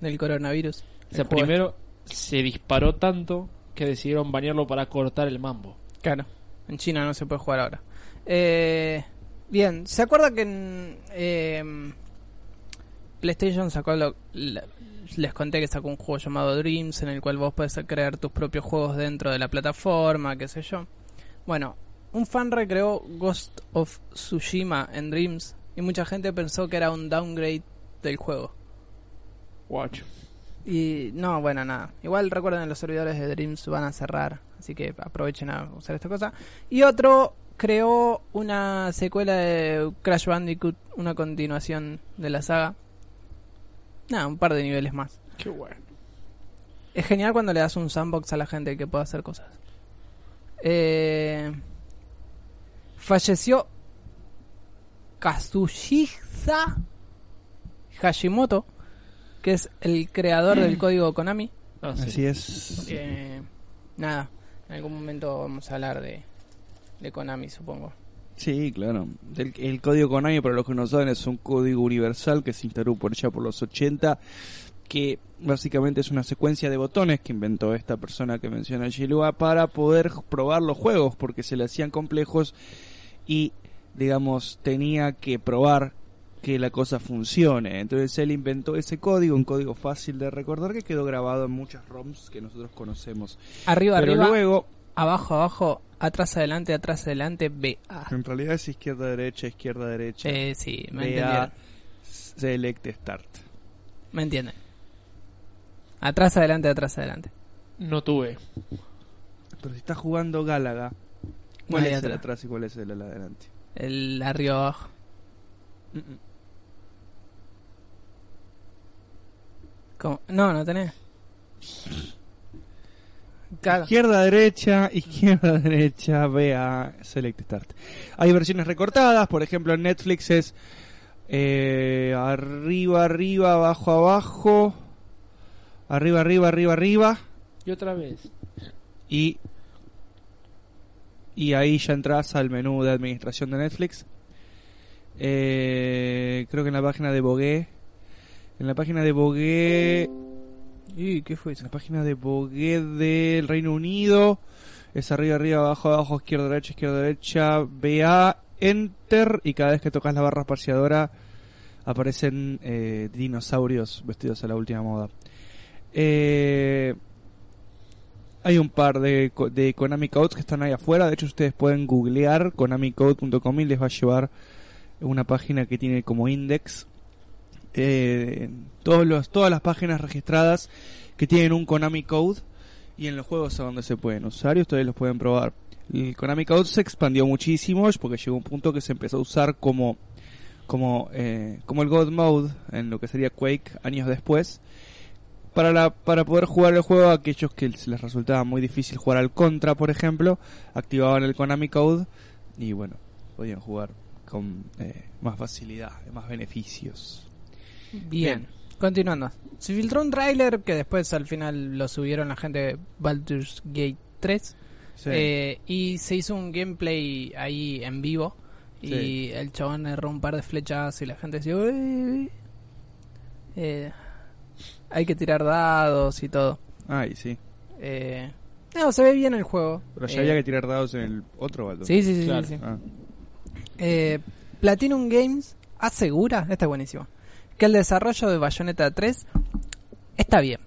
[SPEAKER 1] del coronavirus.
[SPEAKER 3] o sea, primero se disparó tanto que decidieron banearlo para cortar el mambo.
[SPEAKER 1] Claro, en China no se puede jugar ahora. Eh, bien, ¿se acuerda que en eh, PlayStation sacó lo- la- les conté que sacó un juego llamado Dreams en el cual vos podés crear tus propios juegos dentro de la plataforma, qué sé yo? Bueno, un fan recreó Ghost of Tsushima en Dreams y mucha gente pensó que era un downgrade del juego.
[SPEAKER 3] Guacho.
[SPEAKER 1] Y no, bueno, nada. Igual recuerden, los servidores de Dreams van a cerrar, así que aprovechen a usar esta cosa. Y otro creó una secuela de Crash Bandicoot, una continuación de la saga. Nada, un par de niveles más.
[SPEAKER 3] Qué bueno.
[SPEAKER 1] Es genial cuando le das un sandbox a la gente que pueda hacer cosas. Eh, falleció Kazuhisa Hashimoto, que es el creador del código Konami.
[SPEAKER 3] Ah, sí.
[SPEAKER 2] Así es.
[SPEAKER 1] Eh, nada, en algún momento vamos a hablar de, de Konami, supongo.
[SPEAKER 2] Sí, claro. El, el código Konami, para los que no saben, es un código universal que se instaló por allá por los 80, que básicamente es una secuencia de botones que inventó esta persona que menciona Gilua para poder probar los juegos, porque se le hacían complejos y, digamos, tenía que probar que la cosa funcione. Entonces él inventó ese código, un código fácil de recordar que quedó grabado en muchas ROMs que nosotros conocemos.
[SPEAKER 1] Arriba,
[SPEAKER 2] Pero
[SPEAKER 1] arriba,
[SPEAKER 2] luego,
[SPEAKER 1] abajo, abajo, atrás, adelante, atrás, adelante, BA.
[SPEAKER 2] en realidad es izquierda, derecha, izquierda, derecha.
[SPEAKER 1] Eh, sí, me
[SPEAKER 2] BA. Select Start.
[SPEAKER 1] Me entienden. Atrás, adelante, atrás, adelante.
[SPEAKER 3] No tuve.
[SPEAKER 2] Pero si está jugando Gálaga, ¿cuál
[SPEAKER 1] No
[SPEAKER 2] es el
[SPEAKER 1] atrás.
[SPEAKER 2] atrás y cuál es el adelante?
[SPEAKER 1] El arriba, abajo. ¿Cómo? No, no tenés. Claro.
[SPEAKER 2] Izquierda, derecha, izquierda, derecha, BA, Select Start. Hay versiones recortadas, por ejemplo en Netflix es eh, arriba, arriba, abajo, abajo, arriba, arriba, arriba, arriba,
[SPEAKER 3] Y otra vez.
[SPEAKER 2] y y ahí ya entras al menú de administración de Netflix. Eh, creo que en la página de Bogué, en la página de Bogué,
[SPEAKER 1] ¿Y qué fue eso?
[SPEAKER 2] la página de Bogué del Reino Unido es arriba, arriba, abajo, abajo, izquierda, derecha, izquierda, derecha, BA, Enter y cada vez que tocas la barra espaciadora aparecen eh, dinosaurios vestidos a la última moda. Eh, hay un par de, de Konami Codes que están ahí afuera. De hecho, ustedes pueden googlear konamicode.com y les va a llevar una página que tiene como index eh, todos los, todas las páginas registradas que tienen un Konami Code y en los juegos a donde se pueden usar y ustedes los pueden probar. El Konami Code se expandió muchísimo porque llegó un punto que se empezó a usar como como eh, como el God Mode en lo que sería Quake años después para la para poder jugar el juego aquellos que les resultaba muy difícil jugar al Contra por ejemplo activaban el Konami Code y bueno podían jugar con eh, más facilidad más beneficios
[SPEAKER 1] Bien.
[SPEAKER 2] Bien.
[SPEAKER 1] Continuando. Se filtró un tráiler que después al final lo subieron la gente de Baldur's Gate 3.
[SPEAKER 2] Sí.
[SPEAKER 1] Eh, y se hizo un gameplay ahí en vivo. Y el chabón erró un par de flechas y la gente decía, "Uy". Eh, hay que tirar dados y todo.
[SPEAKER 2] Ay, sí.
[SPEAKER 1] Eh, no, se ve bien el juego.
[SPEAKER 2] Pero ya
[SPEAKER 1] Eh,
[SPEAKER 2] había que tirar dados en el otro baldo.
[SPEAKER 1] Sí, sí, sí.
[SPEAKER 3] Claro.
[SPEAKER 1] sí.
[SPEAKER 2] Ah.
[SPEAKER 1] Eh, Platinum Games asegura, este es buenísimo, que el desarrollo de Bayonetta 3 está bien.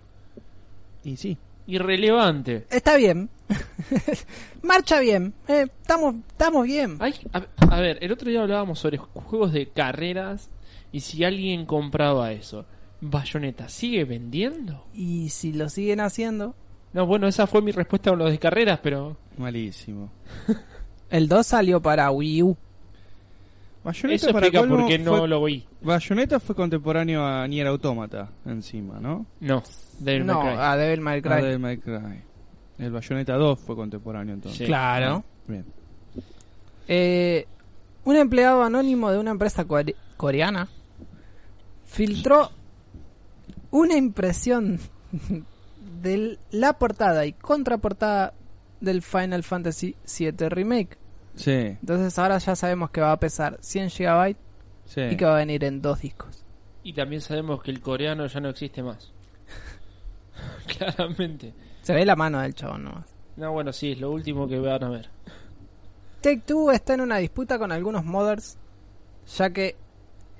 [SPEAKER 2] Y sí.
[SPEAKER 3] Irrelevante.
[SPEAKER 1] Está bien. Marcha bien. Eh, Estamos estamos bien.
[SPEAKER 3] Ay, a, a ver, el otro día hablábamos sobre juegos de carreras y si alguien compraba eso. ¿Bayonetta sigue vendiendo?
[SPEAKER 1] Y si lo siguen haciendo,
[SPEAKER 3] No, bueno, esa fue mi respuesta a los de carreras, pero
[SPEAKER 2] Malísimo.
[SPEAKER 1] el 2 salió para Wii U.
[SPEAKER 2] Bayonetta
[SPEAKER 3] eso
[SPEAKER 2] para
[SPEAKER 3] explica
[SPEAKER 2] colmo,
[SPEAKER 3] por qué no
[SPEAKER 2] fue-
[SPEAKER 3] lo oí.
[SPEAKER 2] Bayonetta fue contemporáneo a Nier Automata encima, ¿no?
[SPEAKER 3] No, Devil
[SPEAKER 1] no,
[SPEAKER 3] May Cry.
[SPEAKER 1] a Devil May Cry.
[SPEAKER 2] Ah, Devil May Cry. El Bayonetta 2 fue contemporáneo entonces.
[SPEAKER 3] Sí.
[SPEAKER 1] Claro.
[SPEAKER 2] Bien.
[SPEAKER 1] Eh, un empleado anónimo de una empresa core- coreana filtró una impresión de la portada y contraportada del Final Fantasy VII Remake.
[SPEAKER 2] Sí,
[SPEAKER 1] Entonces ahora ya sabemos que va a pesar 100 GB
[SPEAKER 2] sí.
[SPEAKER 1] y que va a venir en dos discos.
[SPEAKER 3] Y también sabemos que el coreano ya no existe más. Claramente.
[SPEAKER 1] Se ve la mano del chabón nomás.
[SPEAKER 3] No, bueno, sí, es lo último que van a ver.
[SPEAKER 1] Take Two está en una disputa con algunos modders, ya que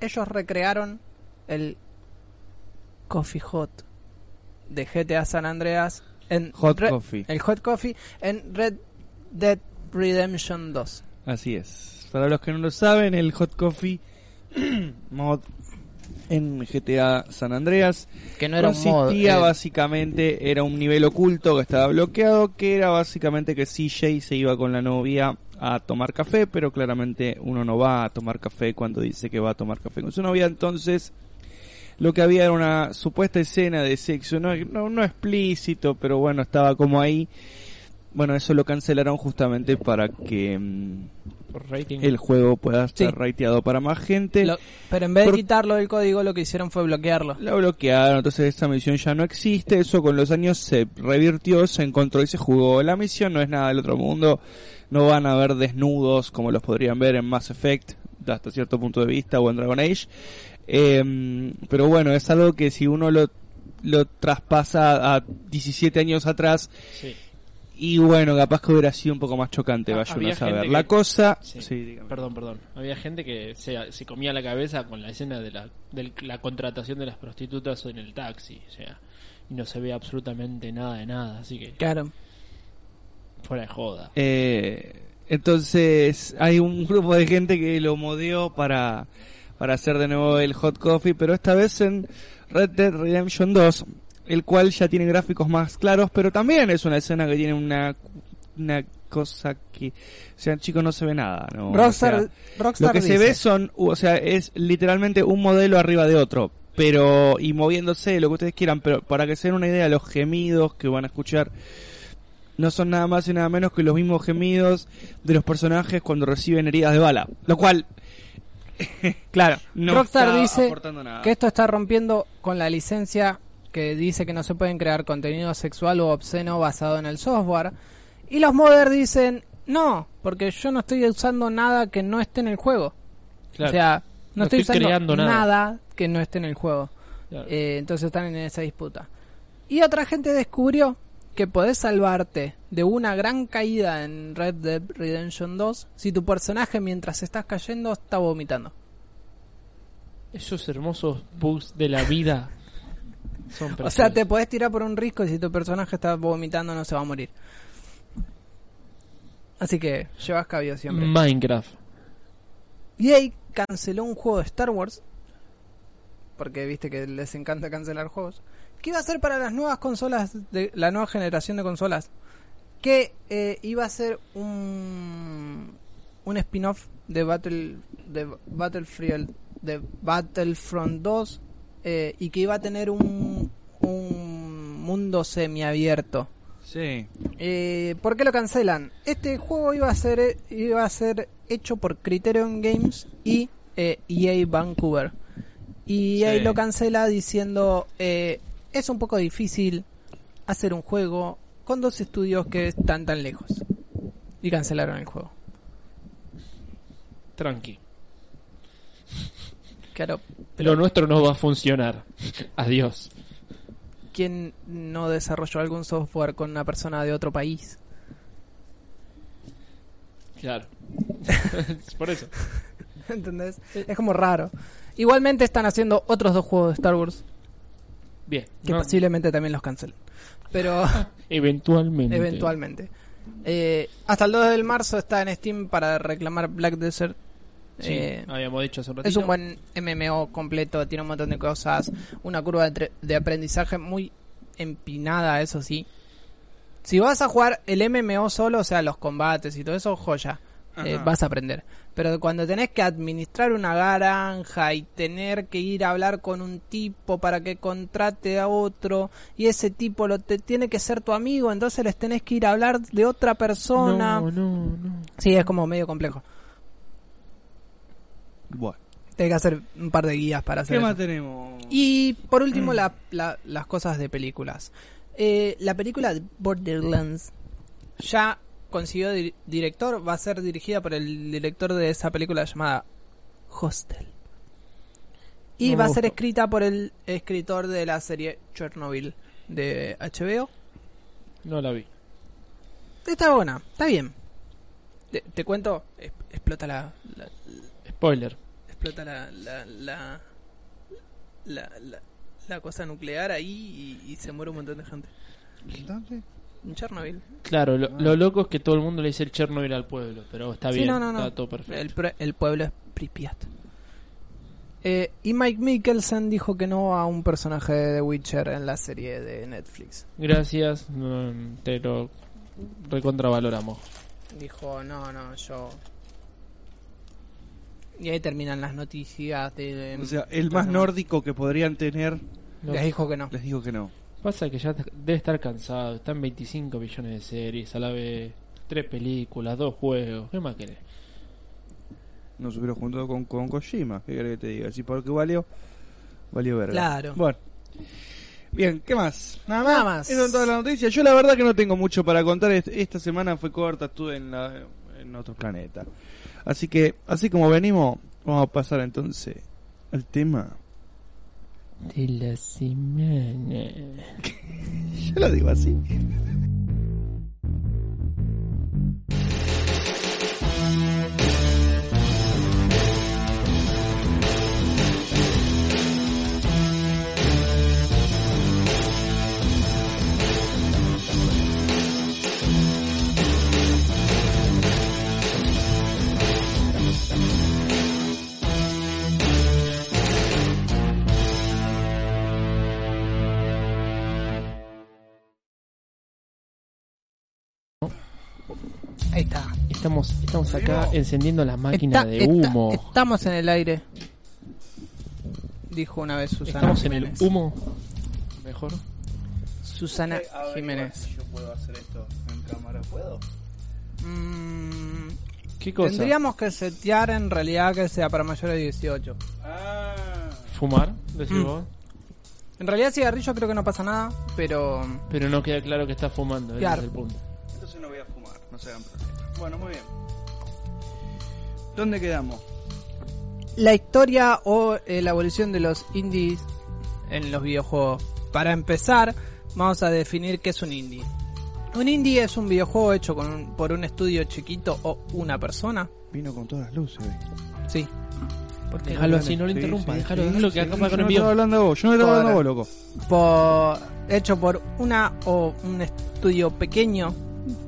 [SPEAKER 1] ellos recrearon el Coffee Hot de GTA San Andreas en
[SPEAKER 2] Hot Coffee.
[SPEAKER 1] el Hot Coffee en Red Dead Redemption 2.
[SPEAKER 2] Así es. Para los que no lo saben, el Hot Coffee mod en GTA San Andreas
[SPEAKER 1] Que no era un mod.
[SPEAKER 2] consistía
[SPEAKER 1] eh,
[SPEAKER 2] básicamente, era un nivel oculto que estaba bloqueado, que era básicamente que CJ se iba con la novia a tomar café, pero claramente uno no va a tomar café cuando dice que va a tomar café con su novia, entonces lo que había era una supuesta escena de sexo, no, no, no explícito, pero bueno, estaba como ahí. Bueno, eso lo cancelaron justamente para que mm,
[SPEAKER 3] Por rating.
[SPEAKER 2] el juego pueda estar
[SPEAKER 1] Sí.
[SPEAKER 2] rateado para más gente.
[SPEAKER 1] lo- pero en vez de
[SPEAKER 2] Por-
[SPEAKER 1] quitarlo del código, lo que hicieron fue bloquearlo.
[SPEAKER 2] La bloquearon, entonces esta misión ya no existe. Eso con los años se revirtió, se encontró y se jugó. La misión no es nada del otro mundo. No van a haber desnudos como los podrían ver en Mass Effect, hasta cierto punto de vista, o en Dragon Age. Eh, pero bueno, es algo que si uno lo, lo traspasa a 17 años atrás,
[SPEAKER 3] Sí.
[SPEAKER 2] Y bueno, capaz que hubiera sido un poco más chocante,
[SPEAKER 3] Ah,
[SPEAKER 2] vaya uno a saber. La
[SPEAKER 3] que-
[SPEAKER 2] cosa...
[SPEAKER 3] Sí.
[SPEAKER 2] Sí, dígame.
[SPEAKER 3] Perdón, perdón. Había gente que se, se comía la cabeza con la escena de la, de la contratación de las prostitutas en el taxi. O sea, y no se ve absolutamente nada de nada. Así que
[SPEAKER 1] Claro.
[SPEAKER 3] fuera de joda.
[SPEAKER 2] Eh, entonces hay un grupo de gente que lo modeó para, para hacer de nuevo el Hot Coffee, pero esta vez en Red Dead Redemption 2, el cual ya tiene gráficos más claros, pero también es una escena que tiene una, una cosa que, o sea, chicos, no se ve nada, ¿no?
[SPEAKER 1] Rockstar,
[SPEAKER 2] O sea,
[SPEAKER 1] Rockstar
[SPEAKER 2] lo que se ve son, o sea, es literalmente un modelo arriba de otro, pero, y moviéndose, lo que ustedes quieran, pero para que se den una idea, los gemidos que van a escuchar no son nada más y nada menos que los mismos gemidos de los personajes cuando reciben heridas de bala, lo cual
[SPEAKER 1] Claro,
[SPEAKER 2] no
[SPEAKER 1] Rockstar
[SPEAKER 2] está
[SPEAKER 1] dice
[SPEAKER 2] nada.
[SPEAKER 1] que esto está rompiendo con la licencia que dice que no se pueden crear contenido sexual o obsceno basado en el software. Y los modders dicen, no, porque yo no estoy usando nada que no esté en el juego.
[SPEAKER 3] Claro.
[SPEAKER 1] O sea, no,
[SPEAKER 3] No
[SPEAKER 1] estoy,
[SPEAKER 3] estoy
[SPEAKER 1] usando
[SPEAKER 3] creando nada.
[SPEAKER 1] nada. que no esté en el juego.
[SPEAKER 3] Claro.
[SPEAKER 1] Eh, entonces están en esa disputa. Y otra gente descubrió que podés salvarte de una gran caída en Red Dead Redemption 2 si tu personaje mientras estás cayendo está vomitando.
[SPEAKER 3] Esos hermosos bugs de la vida son
[SPEAKER 1] O sea, te podés tirar por un risco y si tu personaje está vomitando no se va a morir. Así que llevas cabello siempre.
[SPEAKER 3] Minecraft.
[SPEAKER 1] EA canceló un juego de Star Wars. Porque viste que les encanta cancelar juegos. Que iba a ser para las nuevas consolas, de la nueva generación de consolas. Que eh, iba a ser un, un spin-off de Battle de Battlefield de Battlefront 2 eh, y que iba a tener un, un mundo semiabierto.
[SPEAKER 2] Sí.
[SPEAKER 1] Eh, ¿Por qué lo cancelan? Este juego iba a ser iba a ser hecho por Criterion Games y eh, EA Vancouver. Y EA
[SPEAKER 2] Sí.
[SPEAKER 1] lo cancela diciendo eh, es un poco difícil hacer un juego con dos estudios que están tan lejos. Y cancelaron el juego.
[SPEAKER 3] Tranqui.
[SPEAKER 1] Claro,
[SPEAKER 3] Lo nuestro no va a funcionar. Adiós.
[SPEAKER 1] ¿quién no desarrolló algún software con una persona de otro país?
[SPEAKER 3] Claro. Por eso.
[SPEAKER 1] ¿Entendés? Es como raro. Igualmente están haciendo otros dos juegos de Star Wars
[SPEAKER 3] Bien.
[SPEAKER 1] que
[SPEAKER 3] no,
[SPEAKER 1] posiblemente también los cancelen. Pero
[SPEAKER 3] eventualmente.
[SPEAKER 1] eventualmente. Eh, hasta el 2 de marzo está en Steam para reclamar Black Desert.
[SPEAKER 3] Sí,
[SPEAKER 1] Eh,
[SPEAKER 3] habíamos dicho hace un ratito.
[SPEAKER 1] es un buen MMO completo, tiene un montón de cosas, una curva de, aprendizaje muy empinada, eso sí. Si vas a jugar el MMO solo, o sea, los combates y todo eso, joya, eh, vas a aprender. Pero cuando tenés que administrar una granja y tener que ir a hablar con un tipo para que contrate a otro y ese tipo lo te tiene que ser tu amigo, entonces les tenés que ir a hablar de otra persona.
[SPEAKER 3] No, no, no.
[SPEAKER 1] Sí, es como medio complejo.
[SPEAKER 2] Bueno.
[SPEAKER 1] Tenés que hacer un par de guías para hacer
[SPEAKER 2] ¿Qué
[SPEAKER 1] eso.
[SPEAKER 2] más tenemos?
[SPEAKER 1] Y por último, la- la- las cosas de películas. Eh, la película de Borderlands ya consiguió di- director, va a ser dirigida por el director de esa película llamada Hostel. Y
[SPEAKER 3] No
[SPEAKER 1] va a ser escrita por el escritor de la serie Chernobyl de HBO.
[SPEAKER 3] No la vi.
[SPEAKER 1] Está buena, está bien. Te, te cuento, explota la, la-
[SPEAKER 3] Spoiler.
[SPEAKER 1] explota la la, la, la, la- la cosa nuclear ahí y, y se muere un montón de gente.
[SPEAKER 2] ¿Dónde?
[SPEAKER 1] En Chernobyl.
[SPEAKER 3] Claro, lo, lo loco es que todo el mundo le dice el Chernobyl al pueblo, pero está
[SPEAKER 1] Sí,
[SPEAKER 3] bien,
[SPEAKER 1] no, no, no.
[SPEAKER 3] está todo perfecto.
[SPEAKER 1] El, pueblo es Pripyat. Eh, y Mike Mikkelsen dijo que no a un personaje de The Witcher en la serie de Netflix.
[SPEAKER 3] Gracias, no, te lo recontravaloramos.
[SPEAKER 1] Dijo, no, no, yo... Y ahí terminan las noticias de...
[SPEAKER 2] O sea, el más nórdico que podrían tener.
[SPEAKER 1] Les dijo que no.
[SPEAKER 2] les digo que no.
[SPEAKER 3] Pasa que ya debe estar cansado, están 25 millones de series, a la vez tres películas, dos juegos, ¿qué más querés?
[SPEAKER 2] No se hubiera juntado con, con Kojima. ¿Qué querés que te diga? Si porque valió, valió verga.
[SPEAKER 1] Claro.
[SPEAKER 2] Bueno. Bien, ¿qué más? Nada más.
[SPEAKER 1] Nada más.
[SPEAKER 2] Eso en todas las noticias. Yo la verdad que no tengo mucho para contar. Est- Esta semana fue corta, estuve en, la, en otro planeta. Así que, así como venimos, vamos a pasar entonces al tema.
[SPEAKER 3] De la semana.
[SPEAKER 2] Yo lo digo así.
[SPEAKER 3] Estamos, estamos acá encendiendo la máquina
[SPEAKER 1] Está-
[SPEAKER 3] de
[SPEAKER 1] está-
[SPEAKER 3] humo.
[SPEAKER 1] estamos en el aire. Dijo una vez Susana
[SPEAKER 3] Estamos en el humo. Mejor.
[SPEAKER 1] Susana Jiménez.
[SPEAKER 2] Yo puedo hacer esto en cámara, ¿puedo?
[SPEAKER 1] Mm,
[SPEAKER 3] ¿Qué cosa?
[SPEAKER 1] tendríamos que setear en realidad que sea para mayores de 18.
[SPEAKER 2] Ah.
[SPEAKER 3] ¿Fumar? Decís
[SPEAKER 1] Mm.
[SPEAKER 3] vos.
[SPEAKER 1] En realidad cigarrillo creo que no pasa nada, pero
[SPEAKER 3] Pero no queda claro que está fumando, ese es el punto.
[SPEAKER 2] Entonces no voy a fumar, no se hagan problema. Bueno, muy bien. ¿Dónde quedamos?
[SPEAKER 1] la historia o eh, la evolución de los indies en los videojuegos. Para empezar, vamos a definir qué es un indie. Un indie es un videojuego hecho con un- por un estudio chiquito o una persona.
[SPEAKER 2] Vino con todas las luces.
[SPEAKER 1] Sí. Porque
[SPEAKER 3] Déjalo así, no lo interrumpa, déjalo, déjalo que acá
[SPEAKER 2] yo
[SPEAKER 3] va con
[SPEAKER 2] no estaba hablando de vos, yo no estaba hablando de vos, loco.
[SPEAKER 1] por, hecho por una o un estudio pequeño.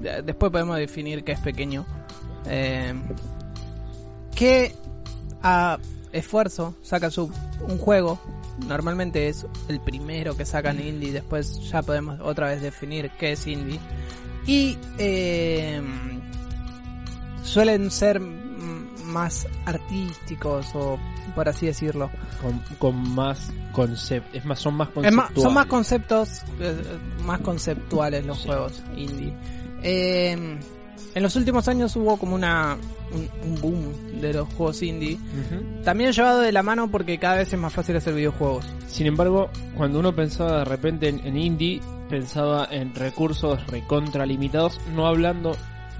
[SPEAKER 1] De- Después podemos definir qué es pequeño. Eh, que a esfuerzo saca su, un juego. Normalmente es el primero que sacan indie. Después ya podemos otra vez definir qué es indie. Y eh, suelen ser más artísticos o por así decirlo.
[SPEAKER 3] Con, con más concepto. Es más, son más
[SPEAKER 1] Es
[SPEAKER 3] conceptuales.
[SPEAKER 1] más- son más conceptos, eh, más conceptuales los
[SPEAKER 3] Sí.
[SPEAKER 1] juegos indie. Eh, en los últimos años hubo como una un, un boom de los juegos indie.
[SPEAKER 3] Ujú.
[SPEAKER 1] También llevado de la mano porque cada vez es más fácil hacer videojuegos.
[SPEAKER 3] Sin embargo, cuando uno pensaba de repente en, en indie, pensaba en recursos recontralimitados, no hablando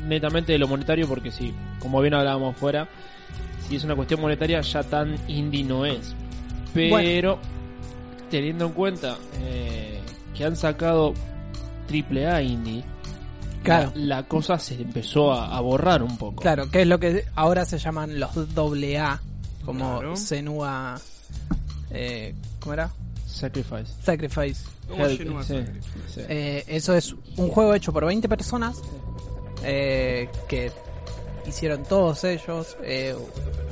[SPEAKER 3] netamente de lo monetario, porque sí, como bien hablábamos fuera, si es una cuestión monetaria, ya tan indie no es. Pero, teniendo en cuenta eh, que han sacado AAA indie,
[SPEAKER 1] Claro.
[SPEAKER 3] la, la cosa se empezó a, a borrar un poco.
[SPEAKER 1] Claro, que es lo que ahora se llaman los AA, como
[SPEAKER 2] Claro.
[SPEAKER 1] Senua... Eh, ¿Cómo era?
[SPEAKER 3] Sacrifice.
[SPEAKER 1] Sacrifice. Eh, eso es un juego hecho por 20 personas eh, que hicieron todos ellos. Eh,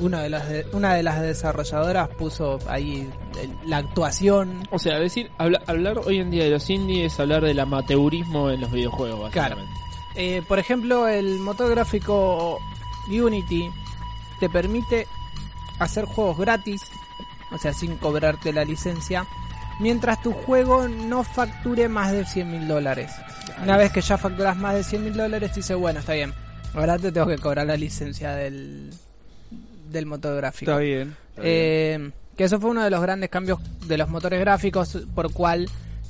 [SPEAKER 1] una, de las de- una de las desarrolladoras puso ahí el- la actuación.
[SPEAKER 3] O sea, decir, habla- hablar hoy en día de los indies es hablar del amateurismo en los videojuegos,
[SPEAKER 1] Claro.
[SPEAKER 3] básicamente.
[SPEAKER 1] Eh, por ejemplo, el motor gráfico Unity te permite hacer juegos gratis, o sea, sin cobrarte la licencia, mientras tu juego no facture más de 100 mil dólares. Una vez que ya facturas más de 100 mil dólares, dice, bueno, está bien, ahora te tengo que cobrar la licencia del, del motor gráfico.
[SPEAKER 2] Está bien. está bien.
[SPEAKER 1] Eh, que eso fue uno de los grandes cambios de los motores gráficos, por cual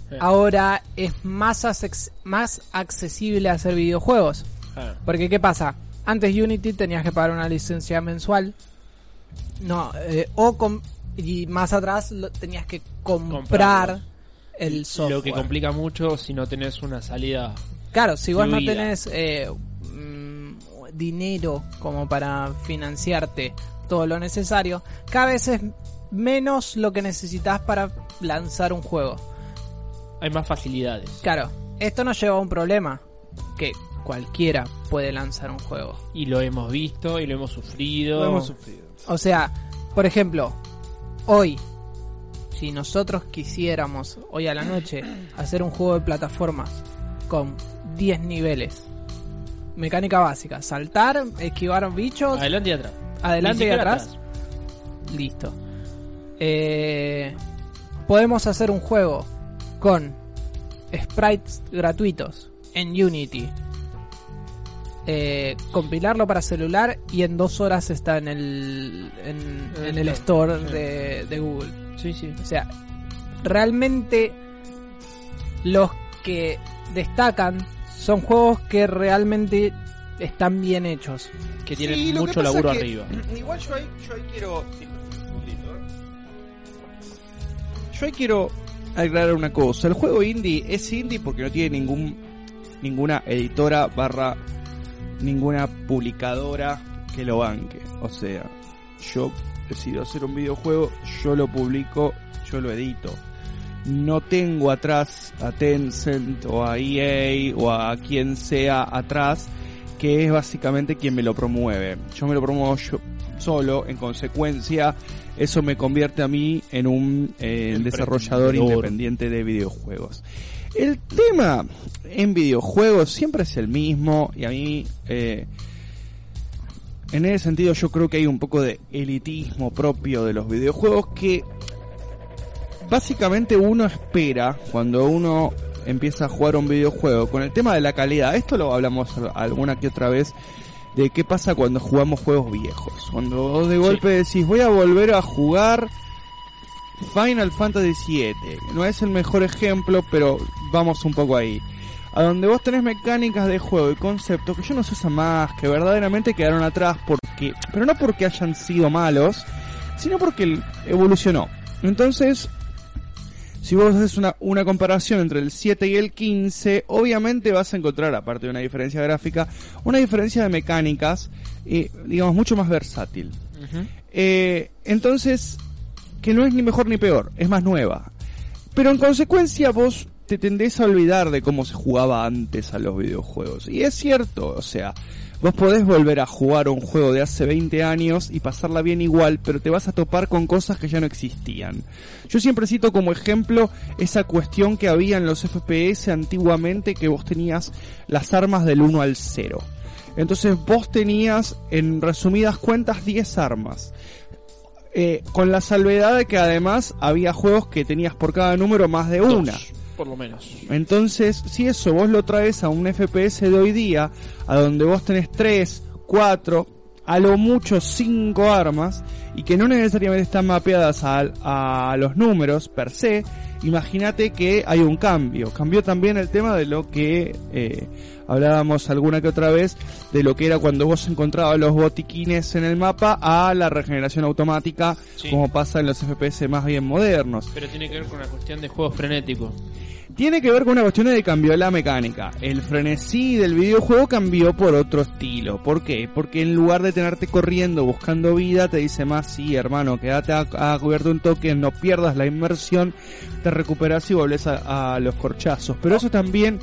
[SPEAKER 3] Sí.
[SPEAKER 1] ahora es más, asex- más accesible hacer videojuegos.
[SPEAKER 3] Ah,
[SPEAKER 1] Porque ¿qué pasa? Antes Unity tenías que pagar una licencia mensual. No, eh, o com- y más atrás lo- tenías que comprar
[SPEAKER 3] Comprarlo.
[SPEAKER 1] el software.
[SPEAKER 3] Lo que complica mucho si no tenés una salida.
[SPEAKER 1] Claro, si vos no tenés eh, dinero como para financiarte todo lo necesario, cada vez es menos lo que necesitas para lanzar un juego.
[SPEAKER 3] Hay más facilidades.
[SPEAKER 1] Claro, esto nos lleva a un problema, que cualquiera puede lanzar un juego.
[SPEAKER 3] Y lo hemos visto y lo hemos sufrido.
[SPEAKER 2] Lo hemos sufrido.
[SPEAKER 1] O sea, por ejemplo, hoy, si nosotros quisiéramos, hoy a la noche, hacer un juego de plataformas con 10 niveles, mecánica básica, saltar, esquivar bichos,
[SPEAKER 3] Adelante y atrás.
[SPEAKER 1] adelante y atrás, listo. Eh, podemos hacer un juego con sprites gratuitos en Unity. Eh, compilarlo para celular y en dos horas está en el en,
[SPEAKER 3] el
[SPEAKER 1] el
[SPEAKER 3] store,
[SPEAKER 1] store
[SPEAKER 3] sí.
[SPEAKER 1] de, de Google.
[SPEAKER 3] Sí, sí.
[SPEAKER 1] O sea, realmente los que destacan son juegos que realmente están bien hechos.
[SPEAKER 3] Que tienen
[SPEAKER 2] Sí, lo que
[SPEAKER 3] mucho laburo
[SPEAKER 2] es que-
[SPEAKER 3] arriba.
[SPEAKER 2] Igual yo ahí, yo ahí quiero. Yo ahí quiero aclarar una cosa. El juego indie es indie porque no tiene ningún ninguna editora barra ninguna publicadora que lo banque. O sea, yo decido hacer un videojuego, yo lo publico, yo lo edito. No tengo atrás a Tencent o a EA o a quien sea atrás que es básicamente quien me lo promueve. Yo me lo promuevo yo solo, en consecuencia, eso me convierte a mí en un eh, desarrollador independiente de videojuegos. El tema en videojuegos siempre es el mismo y a mí, eh, en ese sentido, yo creo que hay un poco de elitismo propio de los videojuegos que básicamente uno espera cuando uno empieza a jugar un videojuego con el tema de la calidad. Esto lo hablamos alguna que otra vez de qué pasa cuando jugamos juegos viejos. Cuando vos de golpe decís voy a volver a jugar Final Fantasy VII. No es el mejor ejemplo, pero vamos un poco ahí. A donde vos tenés mecánicas de juego y conceptos que yo no usan más, que verdaderamente quedaron atrás porque, pero no porque hayan sido malos, sino porque evolucionó. Entonces, si vos haces una, una comparación entre el 7 y el 15, obviamente vas a encontrar, aparte de una diferencia gráfica, una diferencia de mecánicas, eh, digamos, mucho más versátil. Eh, entonces, que no es ni mejor ni peor, es más nueva. Pero en consecuencia vos te tendés a olvidar de cómo se jugaba antes a los videojuegos. Y es cierto, o sea, vos podés volver a jugar un juego de hace 20 años y pasarla bien igual, pero te vas a topar con cosas que ya no existían. Yo siempre cito como ejemplo esa cuestión que había en los FPS antiguamente que vos tenías las armas del 1 al 0. Entonces vos tenías, en resumidas cuentas, 10 armas. Eh, con la salvedad de que además había juegos que tenías por cada número más de una.
[SPEAKER 3] Dos, por lo menos.
[SPEAKER 2] Entonces, si eso vos lo traes a un FPS de hoy día, a donde vos tenés 3, 4, a lo mucho 5 armas, y que no necesariamente están mapeadas a, a los números per se, imagínate que hay un cambio. Cambió también el tema de lo que eh, hablábamos alguna que otra vez, de lo que era cuando vos encontrabas los botiquines en el mapa a la regeneración automática,
[SPEAKER 3] Sí.
[SPEAKER 2] como pasa en los FPS más bien modernos.
[SPEAKER 3] Pero tiene que ver con una cuestión de juego frenético.
[SPEAKER 2] tiene que ver con una cuestión de cambió la mecánica. El frenesí del videojuego cambió por otro estilo. ¿Por qué? Porque en lugar de tenerte corriendo buscando vida, te dice más, sí, hermano, quédate a, a cubierto un toque, no pierdas la inmersión, te recuperas y volvés a, a los corchazos. Pero eso también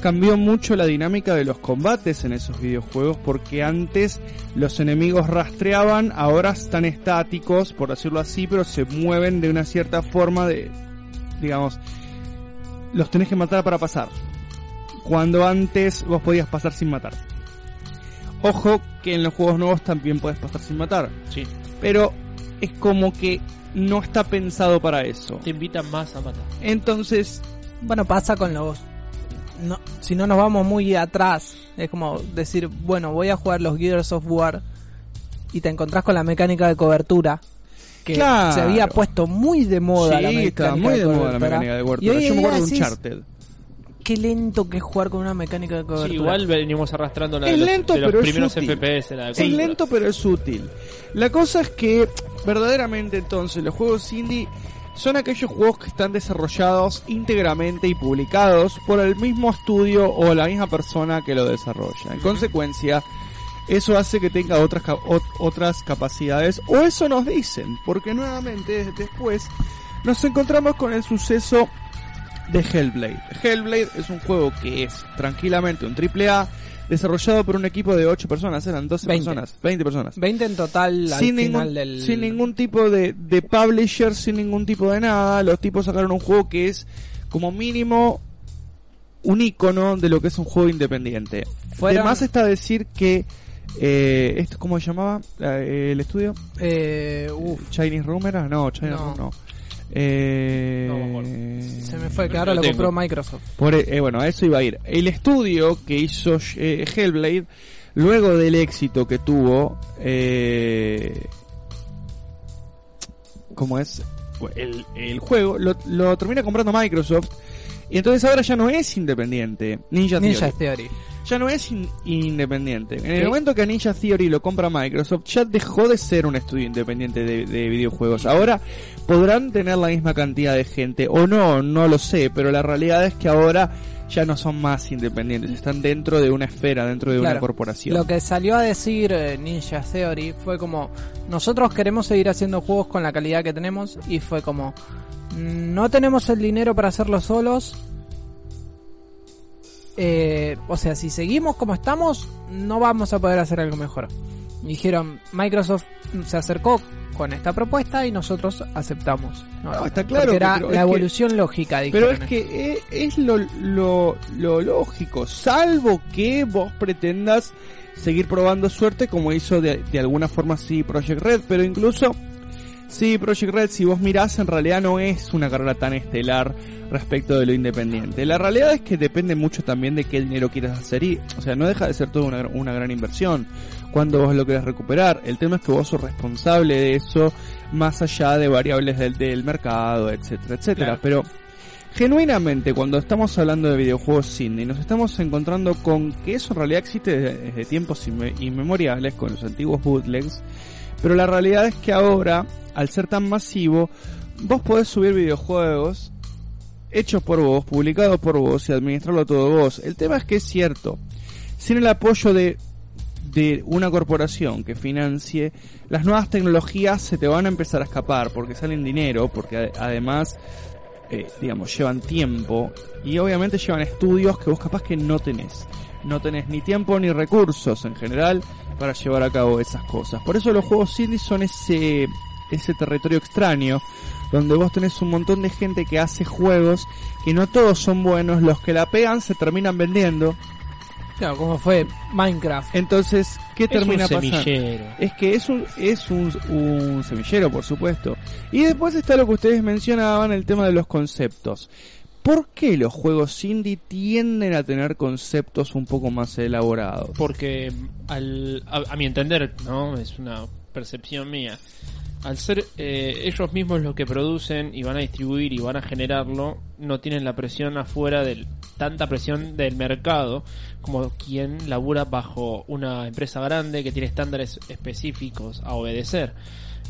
[SPEAKER 2] cambió mucho la dinámica de los combates en esos videojuegos porque antes los enemigos rastreaban, ahora están estáticos, por decirlo así, pero se mueven de una cierta forma de, digamos, los tenés que matar para pasar. Cuando antes vos podías pasar sin matar. Ojo que en los juegos nuevos también puedes pasar sin matar.
[SPEAKER 3] Sí.
[SPEAKER 2] Pero es como que no está pensado para eso.
[SPEAKER 3] Te invitan más a matar.
[SPEAKER 2] Entonces,
[SPEAKER 1] Bueno, pasa con los... No, si no nos vamos muy atrás, es como decir, bueno, voy a jugar los Gears of War y te encontrás con la mecánica de cobertura. Que
[SPEAKER 2] Claro.
[SPEAKER 1] se había puesto muy de moda la mecánica
[SPEAKER 2] muy de moda la
[SPEAKER 1] cobertura.
[SPEAKER 2] mecánica de
[SPEAKER 1] Y
[SPEAKER 2] cobertura.
[SPEAKER 1] hoy
[SPEAKER 2] Yo me acuerdo de Uncharted.
[SPEAKER 1] Qué lento que es jugar con una mecánica de cobertura.
[SPEAKER 3] Sí, igual venimos arrastrando la
[SPEAKER 2] Es
[SPEAKER 3] de los,
[SPEAKER 2] lento,
[SPEAKER 3] de los
[SPEAKER 2] pero es
[SPEAKER 3] primeros
[SPEAKER 2] útil.
[SPEAKER 3] FPS. La de
[SPEAKER 2] Es lento pero es útil. La cosa es que verdaderamente entonces los juegos indie son aquellos juegos que están desarrollados íntegramente y publicados por el mismo estudio o la misma persona que lo desarrolla. En consecuencia, eso hace que tenga otras otras capacidades o eso nos dicen, porque nuevamente después nos encontramos con el suceso de Hellblade. Hellblade es un juego que es tranquilamente un triple A desarrollado por un equipo de 8 personas, eran 12
[SPEAKER 1] Veinte.
[SPEAKER 2] personas, 20 personas.
[SPEAKER 1] 20 en total al
[SPEAKER 2] Sin
[SPEAKER 1] final
[SPEAKER 2] ningún,
[SPEAKER 1] del...
[SPEAKER 2] sin ningún tipo de, de publisher, sin ningún tipo de nada, los tipos sacaron un juego que es como mínimo un icono de lo que es un juego independiente.
[SPEAKER 1] Fueron-
[SPEAKER 2] Además está decir que eh, esto cómo se llamaba Eh, el estudio
[SPEAKER 1] Eh, uf,
[SPEAKER 2] Chinese Room era no Chinese
[SPEAKER 1] No.
[SPEAKER 2] No Eh,
[SPEAKER 1] se me fue, que
[SPEAKER 3] Lo
[SPEAKER 1] ahora lo compró Microsoft.
[SPEAKER 2] por, eh, bueno, a eso iba a ir. El estudio que hizo eh, Hellblade, luego del éxito que tuvo, eh, ¿cómo es? El, el juego, lo, lo termina comprando Microsoft. Y entonces ahora ya no es independiente. Ninja,
[SPEAKER 1] Ninja
[SPEAKER 2] Theory.
[SPEAKER 1] Theory.
[SPEAKER 2] Ya no es in- independiente. En el
[SPEAKER 1] ¿Qué?
[SPEAKER 2] momento que Ninja Theory lo compra Microsoft, ya dejó de ser un estudio independiente de, de videojuegos. Ahora podrán tener la misma cantidad de gente, o no, no lo sé, pero la realidad es que ahora ya no son más independientes, están dentro de una esfera, dentro de una corporación.
[SPEAKER 1] Lo que salió a decir eh, Ninja Theory fue como, nosotros queremos seguir haciendo juegos con la calidad que tenemos y fue como, no tenemos el dinero para hacerlo solos. Eh, o sea, si seguimos como estamos, no vamos a poder hacer algo mejor. Dijeron, Microsoft se acercó con esta propuesta y nosotros aceptamos.
[SPEAKER 2] No, está claro
[SPEAKER 1] era
[SPEAKER 2] pero
[SPEAKER 1] la
[SPEAKER 2] es que-
[SPEAKER 1] evolución lógica.
[SPEAKER 2] Pero es que es, es lo, lo, lo lógico, salvo que vos pretendas seguir probando suerte como hizo de, de alguna forma sí Project Red, pero incluso sí Project Red, si vos mirás, en realidad no es una carrera tan estelar respecto de lo independiente. La realidad es que depende mucho también de qué dinero quieras hacer y, o sea, no deja de ser toda una, gr- una gran inversión cuando vos lo querés recuperar. El tema es que vos sos responsable de eso más allá de variables del, del mercado, etcétera, etcétera.
[SPEAKER 3] Claro.
[SPEAKER 2] Pero genuinamente cuando estamos hablando de videojuegos indie nos estamos encontrando con que eso en realidad existe desde, desde tiempos inme- inmemoriales con los antiguos bootlegs pero la realidad es que ahora al ser tan masivo vos podés subir videojuegos hechos por vos, publicados por vos y administrarlo todo vos el tema es que es cierto sin el apoyo de de una corporación que financie, las nuevas tecnologías se te van a empezar a escapar porque salen dinero, porque ade- además, eh, digamos, llevan tiempo y obviamente llevan estudios que vos capaz que no tenés. No tenés ni tiempo ni recursos en general para llevar a cabo esas cosas. Por eso los juegos indie son ese, ese territorio extraño donde vos tenés un montón de gente que hace juegos que no todos son buenos, los que la pegan se terminan vendiendo.
[SPEAKER 1] Claro, como fue Minecraft.
[SPEAKER 2] Entonces, ¿qué
[SPEAKER 3] Es
[SPEAKER 2] termina
[SPEAKER 3] un
[SPEAKER 2] pasando?
[SPEAKER 3] semillero.
[SPEAKER 2] Es que es un, es un, un semillero, por supuesto. Y después está lo que ustedes mencionaban, el tema de los conceptos. ¿Por qué los juegos indie tienden a tener conceptos un poco más elaborados?
[SPEAKER 3] Porque al, a, mi entender, no, es una percepción mía. Al ser eh, ellos mismos los que producen y van a distribuir y van a generarlo, no tienen la presión afuera del tanta presión del mercado como quien labura bajo una empresa grande que tiene estándares específicos a obedecer.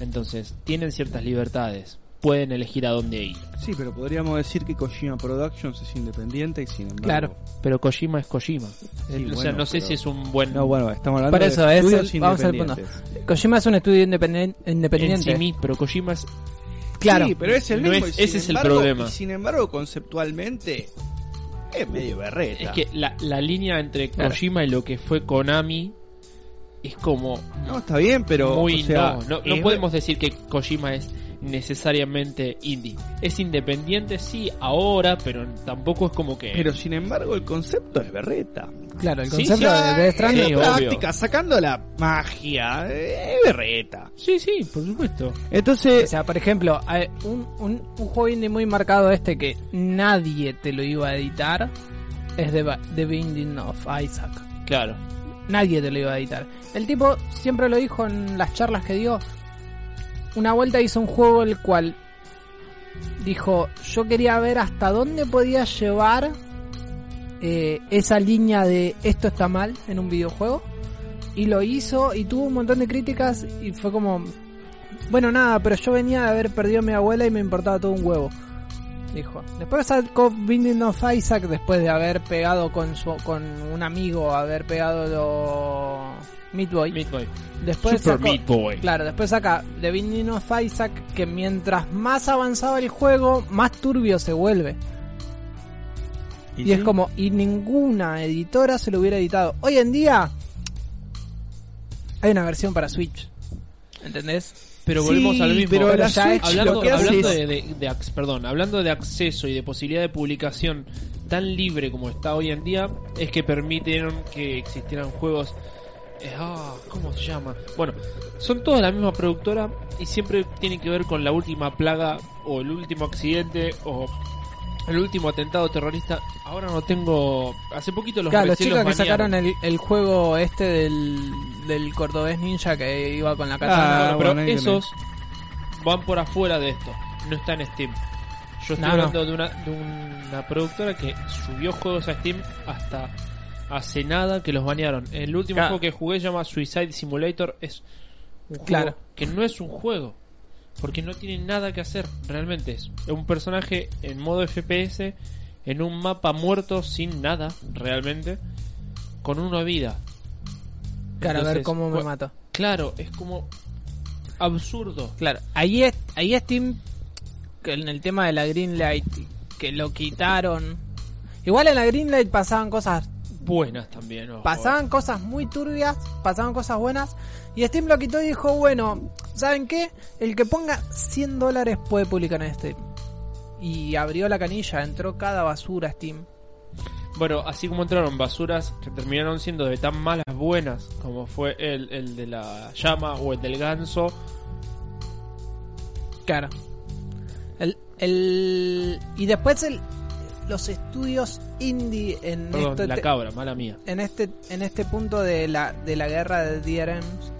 [SPEAKER 3] Entonces, tienen ciertas libertades. Pueden elegir a dónde ir.
[SPEAKER 2] Sí, pero podríamos decir que Kojima Productions es independiente y sin embargo...
[SPEAKER 1] Claro.
[SPEAKER 3] Pero Kojima es Kojima.
[SPEAKER 2] Sí,
[SPEAKER 3] o sea,
[SPEAKER 2] bueno,
[SPEAKER 3] no sé si es un buen
[SPEAKER 2] No, bueno, estamos hablando
[SPEAKER 1] Por eso,
[SPEAKER 2] de
[SPEAKER 1] es
[SPEAKER 2] estudios
[SPEAKER 1] vamos al punto.
[SPEAKER 2] independientes.
[SPEAKER 1] Kojima es un estudio independen-
[SPEAKER 3] en
[SPEAKER 1] independiente.
[SPEAKER 3] sí mismo, pero Kojima es
[SPEAKER 1] Claro.
[SPEAKER 2] Sí, pero es el
[SPEAKER 3] No
[SPEAKER 2] mismo.
[SPEAKER 3] es-
[SPEAKER 2] y sin
[SPEAKER 3] ese es el problema.
[SPEAKER 2] y sin embargo, conceptualmente, es medio berreta.
[SPEAKER 3] Es que la, la línea entre
[SPEAKER 1] Claro.
[SPEAKER 3] Kojima y lo que fue Konami es como
[SPEAKER 2] No, está bien, pero...
[SPEAKER 3] muy
[SPEAKER 2] o sea,
[SPEAKER 3] no, no, no
[SPEAKER 2] es-
[SPEAKER 3] podemos decir que Kojima es necesariamente indie. Es independiente sí ahora, pero tampoco es como que
[SPEAKER 2] Pero sin embargo, el concepto es berreta.
[SPEAKER 1] Claro, el
[SPEAKER 3] Sí,
[SPEAKER 1] concepto de Death Stranding.
[SPEAKER 2] práctica, sacando la magia, es berreta.
[SPEAKER 3] Sí, sí, por supuesto.
[SPEAKER 1] O
[SPEAKER 2] Entonces,
[SPEAKER 1] sea, por ejemplo, hay un, un, un juego indie muy marcado este que nadie te lo iba a editar es The, The Binding of Isaac.
[SPEAKER 3] Claro.
[SPEAKER 1] Nadie te lo iba a editar. El tipo siempre lo dijo en las charlas que dio. Una vuelta hizo un juego el cual dijo, yo quería ver hasta dónde podía llevar eh, esa línea de esto está mal en un videojuego. Y lo hizo y tuvo un montón de críticas y fue como, bueno nada, pero yo venía de haber perdido a mi abuela y me importaba todo un huevo. Dijo. Después sacó Binding of Isaac después de haber pegado con su, con un amigo, haber pegado lo Meat Boy.
[SPEAKER 3] Meat Boy.
[SPEAKER 1] Después
[SPEAKER 3] Super
[SPEAKER 1] sacó-
[SPEAKER 3] Meat Boy.
[SPEAKER 1] Claro, después saca The Binding of Isaac, que mientras más avanzaba el juego, más turbio se vuelve. Y, es
[SPEAKER 2] sí,
[SPEAKER 1] como, y ninguna editora se lo hubiera editado. Hoy en día, hay una versión para Switch. ¿Entendés?
[SPEAKER 3] Pero
[SPEAKER 2] Sí,
[SPEAKER 3] volvemos al mismo.
[SPEAKER 2] pero
[SPEAKER 1] ya
[SPEAKER 3] hablando, hablando de, de- perdón, hablando de acceso y de posibilidad de publicación tan libre como está hoy en día, es que permitieron que existieran juegos. eh, ah, ¿cómo se llama? Bueno, son todas la misma productora y siempre tienen que ver con la última plaga o el último accidente o el último atentado terrorista. Ahora no tengo. Hace poquito los
[SPEAKER 1] claro, los chicos que sacaron el, el juego este del, del cordobés ninja que iba con la katana.
[SPEAKER 2] Ah,
[SPEAKER 3] pero
[SPEAKER 2] bueno,
[SPEAKER 3] esos van por afuera de esto. No está en Steam. Yo estoy
[SPEAKER 1] No, no.
[SPEAKER 3] hablando De, una, de una productora que subió juegos a Steam hasta hace nada que los banearon. El último
[SPEAKER 1] Claro.
[SPEAKER 3] juego que jugué se llama Suicide Simulator. Es un juego
[SPEAKER 1] Claro.
[SPEAKER 3] que no es un juego. Porque no tiene nada que hacer. Realmente es un personaje en modo FPS. En un mapa muerto sin nada. Realmente. Con una vida.
[SPEAKER 1] Claro, a ver cómo me mato.
[SPEAKER 3] Claro, es como absurdo.
[SPEAKER 1] Claro, ahí es, ahí Steam, que en el tema de la Greenlight, que lo quitaron. Igual en la Greenlight pasaban cosas,
[SPEAKER 3] Buenas también, ojo.
[SPEAKER 1] pasaban cosas muy turbias, pasaban cosas buenas. Y Steam lo quitó y dijo, bueno, ¿saben qué? El que ponga 100 dólares puede publicar en Steam. Y abrió la canilla, entró cada basura Steam.
[SPEAKER 3] Bueno, así como entraron basuras que terminaron siendo de tan malas buenas como fue el, el de la llama o el del ganso.
[SPEAKER 1] Claro. El, el, y después el, los estudios indie en
[SPEAKER 3] Perdón,
[SPEAKER 1] esto
[SPEAKER 3] la
[SPEAKER 1] te-
[SPEAKER 3] cabra, mala mía.
[SPEAKER 1] en este en este punto de la de la guerra de DRMs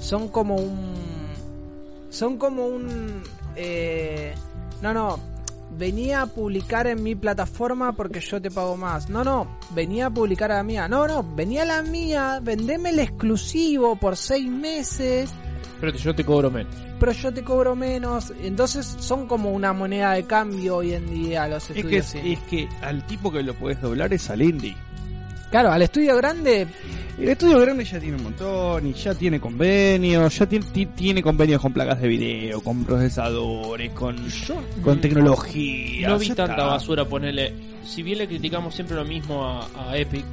[SPEAKER 1] son como un son como un eh, no no venía a publicar en mi plataforma porque yo te pago más no no venía a publicar a la mía no no venía a la mía vendeme el exclusivo por seis meses
[SPEAKER 3] Pero yo te cobro menos.
[SPEAKER 1] pero yo te cobro menos entonces son como una moneda de cambio hoy en día los
[SPEAKER 2] es que,
[SPEAKER 1] estudios
[SPEAKER 2] es, que al tipo que lo puedes doblar es al indie.
[SPEAKER 1] claro al estudio grande
[SPEAKER 2] El estudio grande ya tiene un montón y ya tiene convenios, ya tiene, ti- tiene convenios con placas de video, con procesadores, con, con tecnología.
[SPEAKER 3] No vi tanta
[SPEAKER 2] está.
[SPEAKER 3] basura, ponele. Si bien le criticamos siempre lo mismo a, a Epic,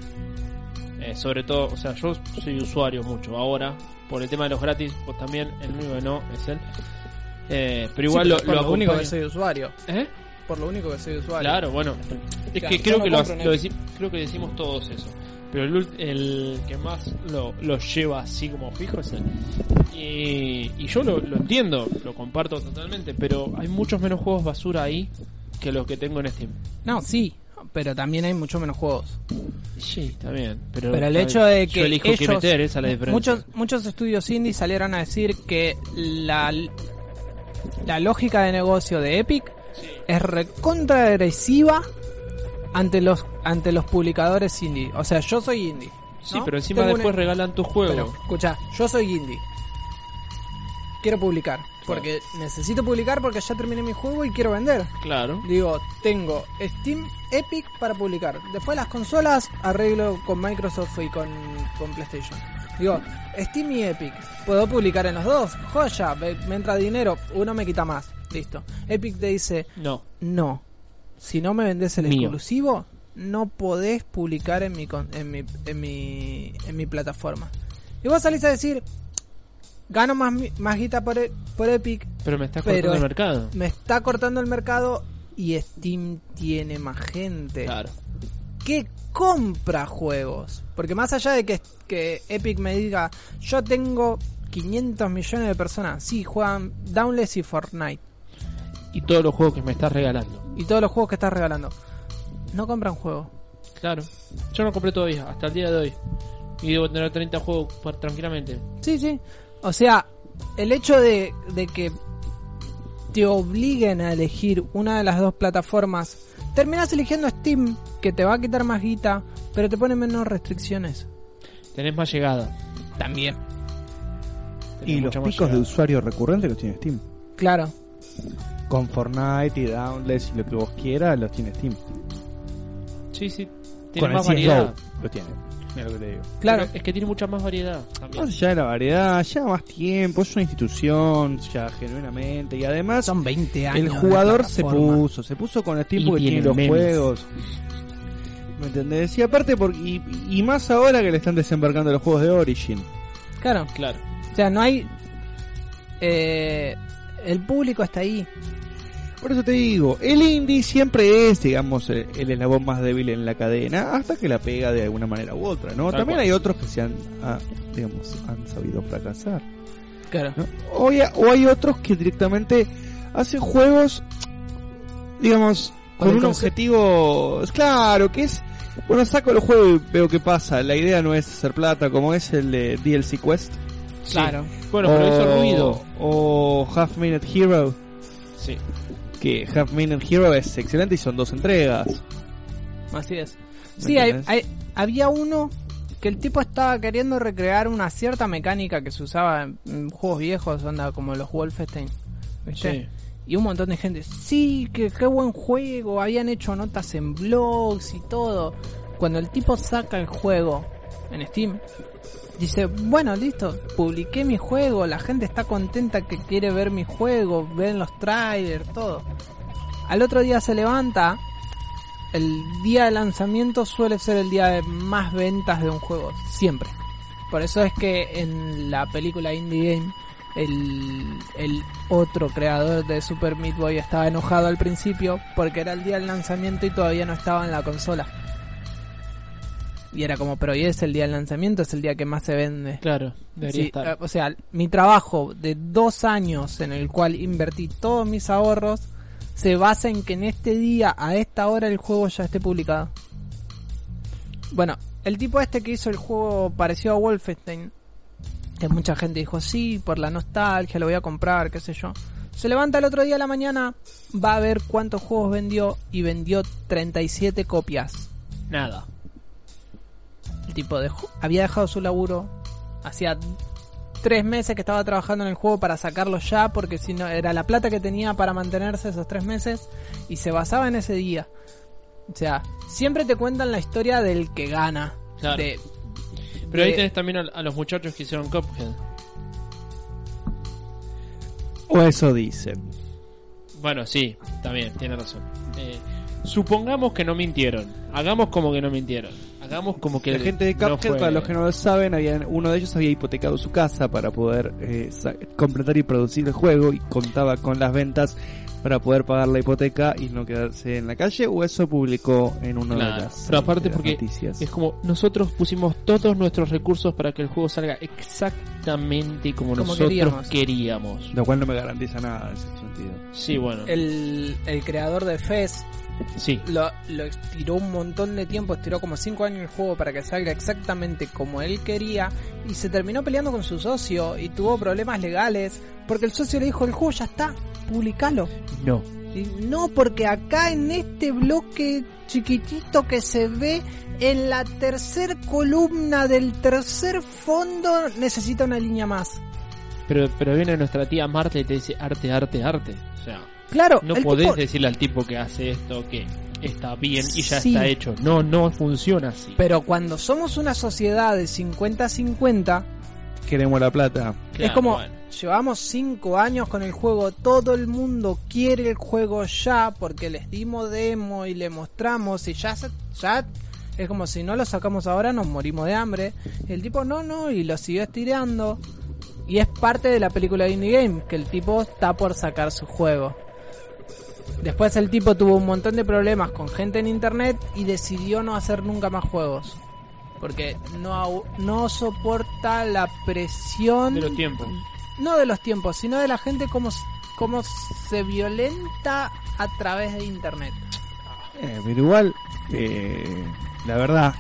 [SPEAKER 3] eh, sobre todo, o sea, yo soy usuario mucho ahora, por el tema de los gratis, pues también el único que no es él. Eh, pero igual
[SPEAKER 1] Sí,
[SPEAKER 3] lo,
[SPEAKER 1] por
[SPEAKER 3] lo
[SPEAKER 1] lo único que soy usuario
[SPEAKER 3] ¿Eh?
[SPEAKER 1] por lo único que soy usuario
[SPEAKER 3] Claro, bueno. Es
[SPEAKER 1] Claro,
[SPEAKER 3] que creo que lo, lo deci- creo que decimos todos eso. Pero el, ult- el que más lo, lo lleva así como fijo es él. Y, y yo lo, lo entiendo, lo comparto totalmente, pero hay muchos menos juegos basura ahí que los que tengo en Steam.
[SPEAKER 1] No, sí, pero también hay mucho menos juegos.
[SPEAKER 3] Sí, está bien. Pero,
[SPEAKER 1] Pero el hecho de que
[SPEAKER 3] Yo elijo
[SPEAKER 1] ellos,
[SPEAKER 3] meter, esa es la diferencia.
[SPEAKER 1] muchos muchos estudios indie salieron a decir que la la lógica de negocio de Epic es recontra agresiva ante los ante los publicadores indie. O sea, yo soy indie.
[SPEAKER 3] Sí, pero encima
[SPEAKER 1] Tengo
[SPEAKER 3] después
[SPEAKER 1] una-
[SPEAKER 3] regalan tu juego.
[SPEAKER 1] Pero, escucha, yo soy indie. quiero publicar. Porque necesito publicar porque ya terminé mi juego y quiero vender.
[SPEAKER 3] Claro.
[SPEAKER 1] Digo, tengo Steam, Epic para publicar. Después las consolas arreglo con Microsoft y con, con PlayStation. Digo, Steam y Epic. Puedo publicar en los dos. Joya, me, me entra dinero. Uno me quita más. Listo. Epic te dice,
[SPEAKER 3] No.
[SPEAKER 1] no. Si no me vendes el
[SPEAKER 3] Mío.
[SPEAKER 1] exclusivo, no podés publicar en mi, con- en mi, en mi, en mi plataforma. Y vos salís a decir, gano más, más guita por, e- por Epic,
[SPEAKER 3] Pero me estás
[SPEAKER 1] Pero
[SPEAKER 3] cortando el mercado.
[SPEAKER 1] me está cortando el mercado y Steam tiene más gente
[SPEAKER 3] Claro.
[SPEAKER 1] que compra juegos. Porque más allá de que, que Epic me diga, yo tengo 500 millones de personas, sí, juegan Downless y Fortnite.
[SPEAKER 3] Y todos los juegos que me estás regalando.
[SPEAKER 1] Y todos los juegos que estás regalando. No compran juegos.
[SPEAKER 3] Claro. Yo no compré todavía, hasta el día de hoy. Y debo tener 30 juegos pa- tranquilamente.
[SPEAKER 1] Sí, sí. O sea, el hecho de, de que te obliguen a elegir una de las dos plataformas, terminas eligiendo Steam, que te va a quitar más guita, pero te pone menos restricciones.
[SPEAKER 3] Tenés más llegada.
[SPEAKER 1] También.
[SPEAKER 3] Tenés
[SPEAKER 2] Y los picos de usuario recurrentes los tiene Steam.
[SPEAKER 1] Claro.
[SPEAKER 2] Con Fortnite y Downless y lo que vos quieras, los tiene Steam.
[SPEAKER 3] Sí, sí.
[SPEAKER 2] Con
[SPEAKER 3] Tiene
[SPEAKER 2] el
[SPEAKER 3] más
[SPEAKER 2] CSGO
[SPEAKER 3] variedad.
[SPEAKER 2] lo tiene. Mira lo que te digo.
[SPEAKER 1] Claro.
[SPEAKER 3] Pero es que tiene mucha más variedad. También.
[SPEAKER 2] Más allá de la variedad, lleva más tiempo, es una institución, ya genuinamente. Y además,
[SPEAKER 1] Son 20 años.
[SPEAKER 2] el jugador se puso, se puso con el
[SPEAKER 3] Y
[SPEAKER 2] tiempo que
[SPEAKER 3] tiene
[SPEAKER 2] tiene los
[SPEAKER 3] memes.
[SPEAKER 2] juegos. ¿Me entendés? Y aparte, por, y, y más ahora que le están desembarcando los juegos de Origin.
[SPEAKER 1] Claro.
[SPEAKER 3] Claro.
[SPEAKER 1] O sea, no hay. Eh, el público está ahí.
[SPEAKER 2] Por eso te digo, el indie siempre es, digamos, el, el eslabón más débil en la cadena, hasta que la pega de alguna manera u otra, ¿no?
[SPEAKER 3] Tal
[SPEAKER 2] También
[SPEAKER 3] cual.
[SPEAKER 2] hay otros que se han, ah, digamos, han sabido fracasar.
[SPEAKER 1] Claro.
[SPEAKER 2] ¿no? O, hay, o hay otros que directamente hacen juegos, digamos,
[SPEAKER 1] Con
[SPEAKER 2] un objetivo, claro, que es, bueno, saco el juego y veo qué pasa. La idea no es hacer plata, como es el de DLC Quest.
[SPEAKER 3] Sí.
[SPEAKER 1] Claro.
[SPEAKER 3] Bueno, pero hizo ruido.
[SPEAKER 2] O Half Minute Hero,
[SPEAKER 3] Sí.
[SPEAKER 2] Que Half Minute Hero es excelente y son dos entregas.
[SPEAKER 1] Así es.
[SPEAKER 2] ¿Me
[SPEAKER 1] Sí, hay, hay- había uno que el tipo estaba queriendo recrear una cierta mecánica que se usaba en, en juegos viejos, onda como los Wolfenstein. ¿Viste?
[SPEAKER 3] Sí.
[SPEAKER 1] Y un montón de gente, sí, que qué buen juego, habían hecho notas en blogs y todo. Cuando el tipo saca el juego en Steam, dice, bueno, listo, publiqué mi juego, la gente está contenta que quiere ver mi juego, ven los trailers, todo. Al otro día se levanta, el día de lanzamiento suele ser el día de más ventas de un juego, siempre. Por eso es que en la película Indie Game, el, el otro creador de Super Meat Boy estaba enojado al principio porque era el día del lanzamiento y todavía no estaba en la consola. Y era como, pero hoy es el día del lanzamiento, es el día que más se vende.
[SPEAKER 3] Claro. Debería
[SPEAKER 1] Sí,
[SPEAKER 3] estar.
[SPEAKER 1] eh, o sea, mi trabajo de dos años en el cual invertí todos mis ahorros se basa en que en este día, a esta hora, el juego ya esté publicado. Bueno, el tipo este que hizo el juego parecido a Wolfenstein, que mucha gente dijo, sí, por la nostalgia, lo voy a comprar, qué sé yo. Se levanta el otro día a la mañana, va a ver cuántos juegos vendió y vendió 37 copias.
[SPEAKER 3] Nada.
[SPEAKER 1] Tipo dejó, había dejado su laburo. Hacía tres meses que estaba trabajando en el juego para sacarlo ya, porque si no era la plata que tenía para mantenerse esos tres meses y se basaba en ese día. O sea, siempre te cuentan la historia del que gana.
[SPEAKER 3] Claro.
[SPEAKER 1] De-
[SPEAKER 3] Pero ahí tenés también a, a los muchachos que hicieron Cuphead.
[SPEAKER 2] O eso dicen.
[SPEAKER 3] Bueno, sí, también, tiene razón. Eh, supongamos que no mintieron. Hagamos como que no mintieron. Hagamos como que
[SPEAKER 2] la gente de
[SPEAKER 3] no
[SPEAKER 2] Cuphead,
[SPEAKER 3] fue-
[SPEAKER 2] para los que no lo saben, habían, uno de ellos había hipotecado su casa para poder eh, sa- completar y producir el juego y contaba con las ventas para poder pagar la hipoteca y no quedarse en la calle, o eso publicó en una
[SPEAKER 3] Claro,
[SPEAKER 2] de las,
[SPEAKER 3] pero aparte
[SPEAKER 2] de las
[SPEAKER 3] porque
[SPEAKER 2] noticias.
[SPEAKER 3] Es como nosotros pusimos todos nuestros recursos para que el juego salga exactamente como,
[SPEAKER 1] Como
[SPEAKER 3] nosotros
[SPEAKER 1] queríamos.
[SPEAKER 3] queríamos.
[SPEAKER 2] Lo cual no me garantiza nada en ese sentido.
[SPEAKER 3] Sí, bueno.
[SPEAKER 1] el, el creador de Fez
[SPEAKER 3] Sí,
[SPEAKER 1] lo, lo estiró un montón de tiempo, estiró como 5 años el juego para que salga exactamente como él quería y se terminó peleando con su socio y tuvo problemas legales porque el socio le dijo el juego ya está, publicalo.
[SPEAKER 3] no.
[SPEAKER 1] Y no, porque acá en este bloque chiquitito que se ve en la tercer columna del tercer fondo necesita una línea más.
[SPEAKER 3] Pero, pero viene nuestra tía Marta y te dice arte, arte, arte. O sea,
[SPEAKER 1] Claro,
[SPEAKER 3] no podés
[SPEAKER 1] tipo-
[SPEAKER 3] decirle al tipo que hace esto que está bien y ya
[SPEAKER 1] Sí.
[SPEAKER 3] está hecho. No, no funciona así.
[SPEAKER 1] Pero cuando somos una sociedad de 50-50,
[SPEAKER 2] Queremos la plata.
[SPEAKER 1] es como,
[SPEAKER 3] bueno.
[SPEAKER 1] llevamos 5 años con el juego, todo el mundo quiere el juego ya porque les dimos demo y le mostramos y ya, se- ya es como si no lo sacamos ahora nos morimos de hambre. Y el tipo no, no, y lo siguió estirando. Y es parte de la película de Indie Game, que el tipo está por sacar su juego. Después el tipo tuvo un montón de problemas con gente en internet y decidió no hacer nunca más juegos. Porque no, no soporta la presión
[SPEAKER 3] De los tiempos.
[SPEAKER 1] no de los tiempos, sino de la gente como, como se violenta a través de internet.
[SPEAKER 2] Eh, pero igual, eh, la verdad,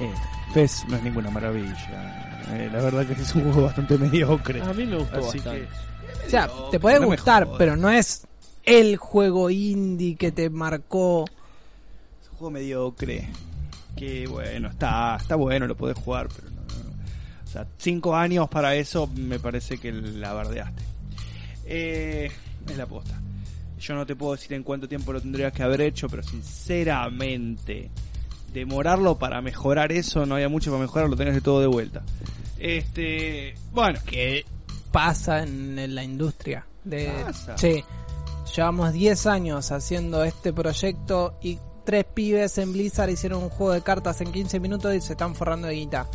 [SPEAKER 2] eh, PES no es ninguna maravilla. Eh, la verdad que es un juego bastante mediocre.
[SPEAKER 3] A mí me gustó
[SPEAKER 2] Así
[SPEAKER 3] bastante.
[SPEAKER 2] que,
[SPEAKER 1] O sea, te puede
[SPEAKER 2] no
[SPEAKER 1] gustar, pero no es el juego indie que te marcó.
[SPEAKER 2] Es un juego mediocre. Que bueno, está, está bueno, lo podés jugar, pero no, no, no. O sea, cinco años para eso me parece que la bardeaste. Eh, es la posta. Yo no te puedo decir en cuánto tiempo lo tendrías que haber hecho, pero sinceramente, demorarlo para mejorar eso, no había mucho para mejorar, lo tenés de todo de vuelta. Este, bueno,
[SPEAKER 1] que pasa en, la industria. De,
[SPEAKER 2] Pasa.
[SPEAKER 1] Llevamos 10 años haciendo este proyecto y tres pibes en Blizzard hicieron un juego de cartas en 15 minutos y se están forrando de guita.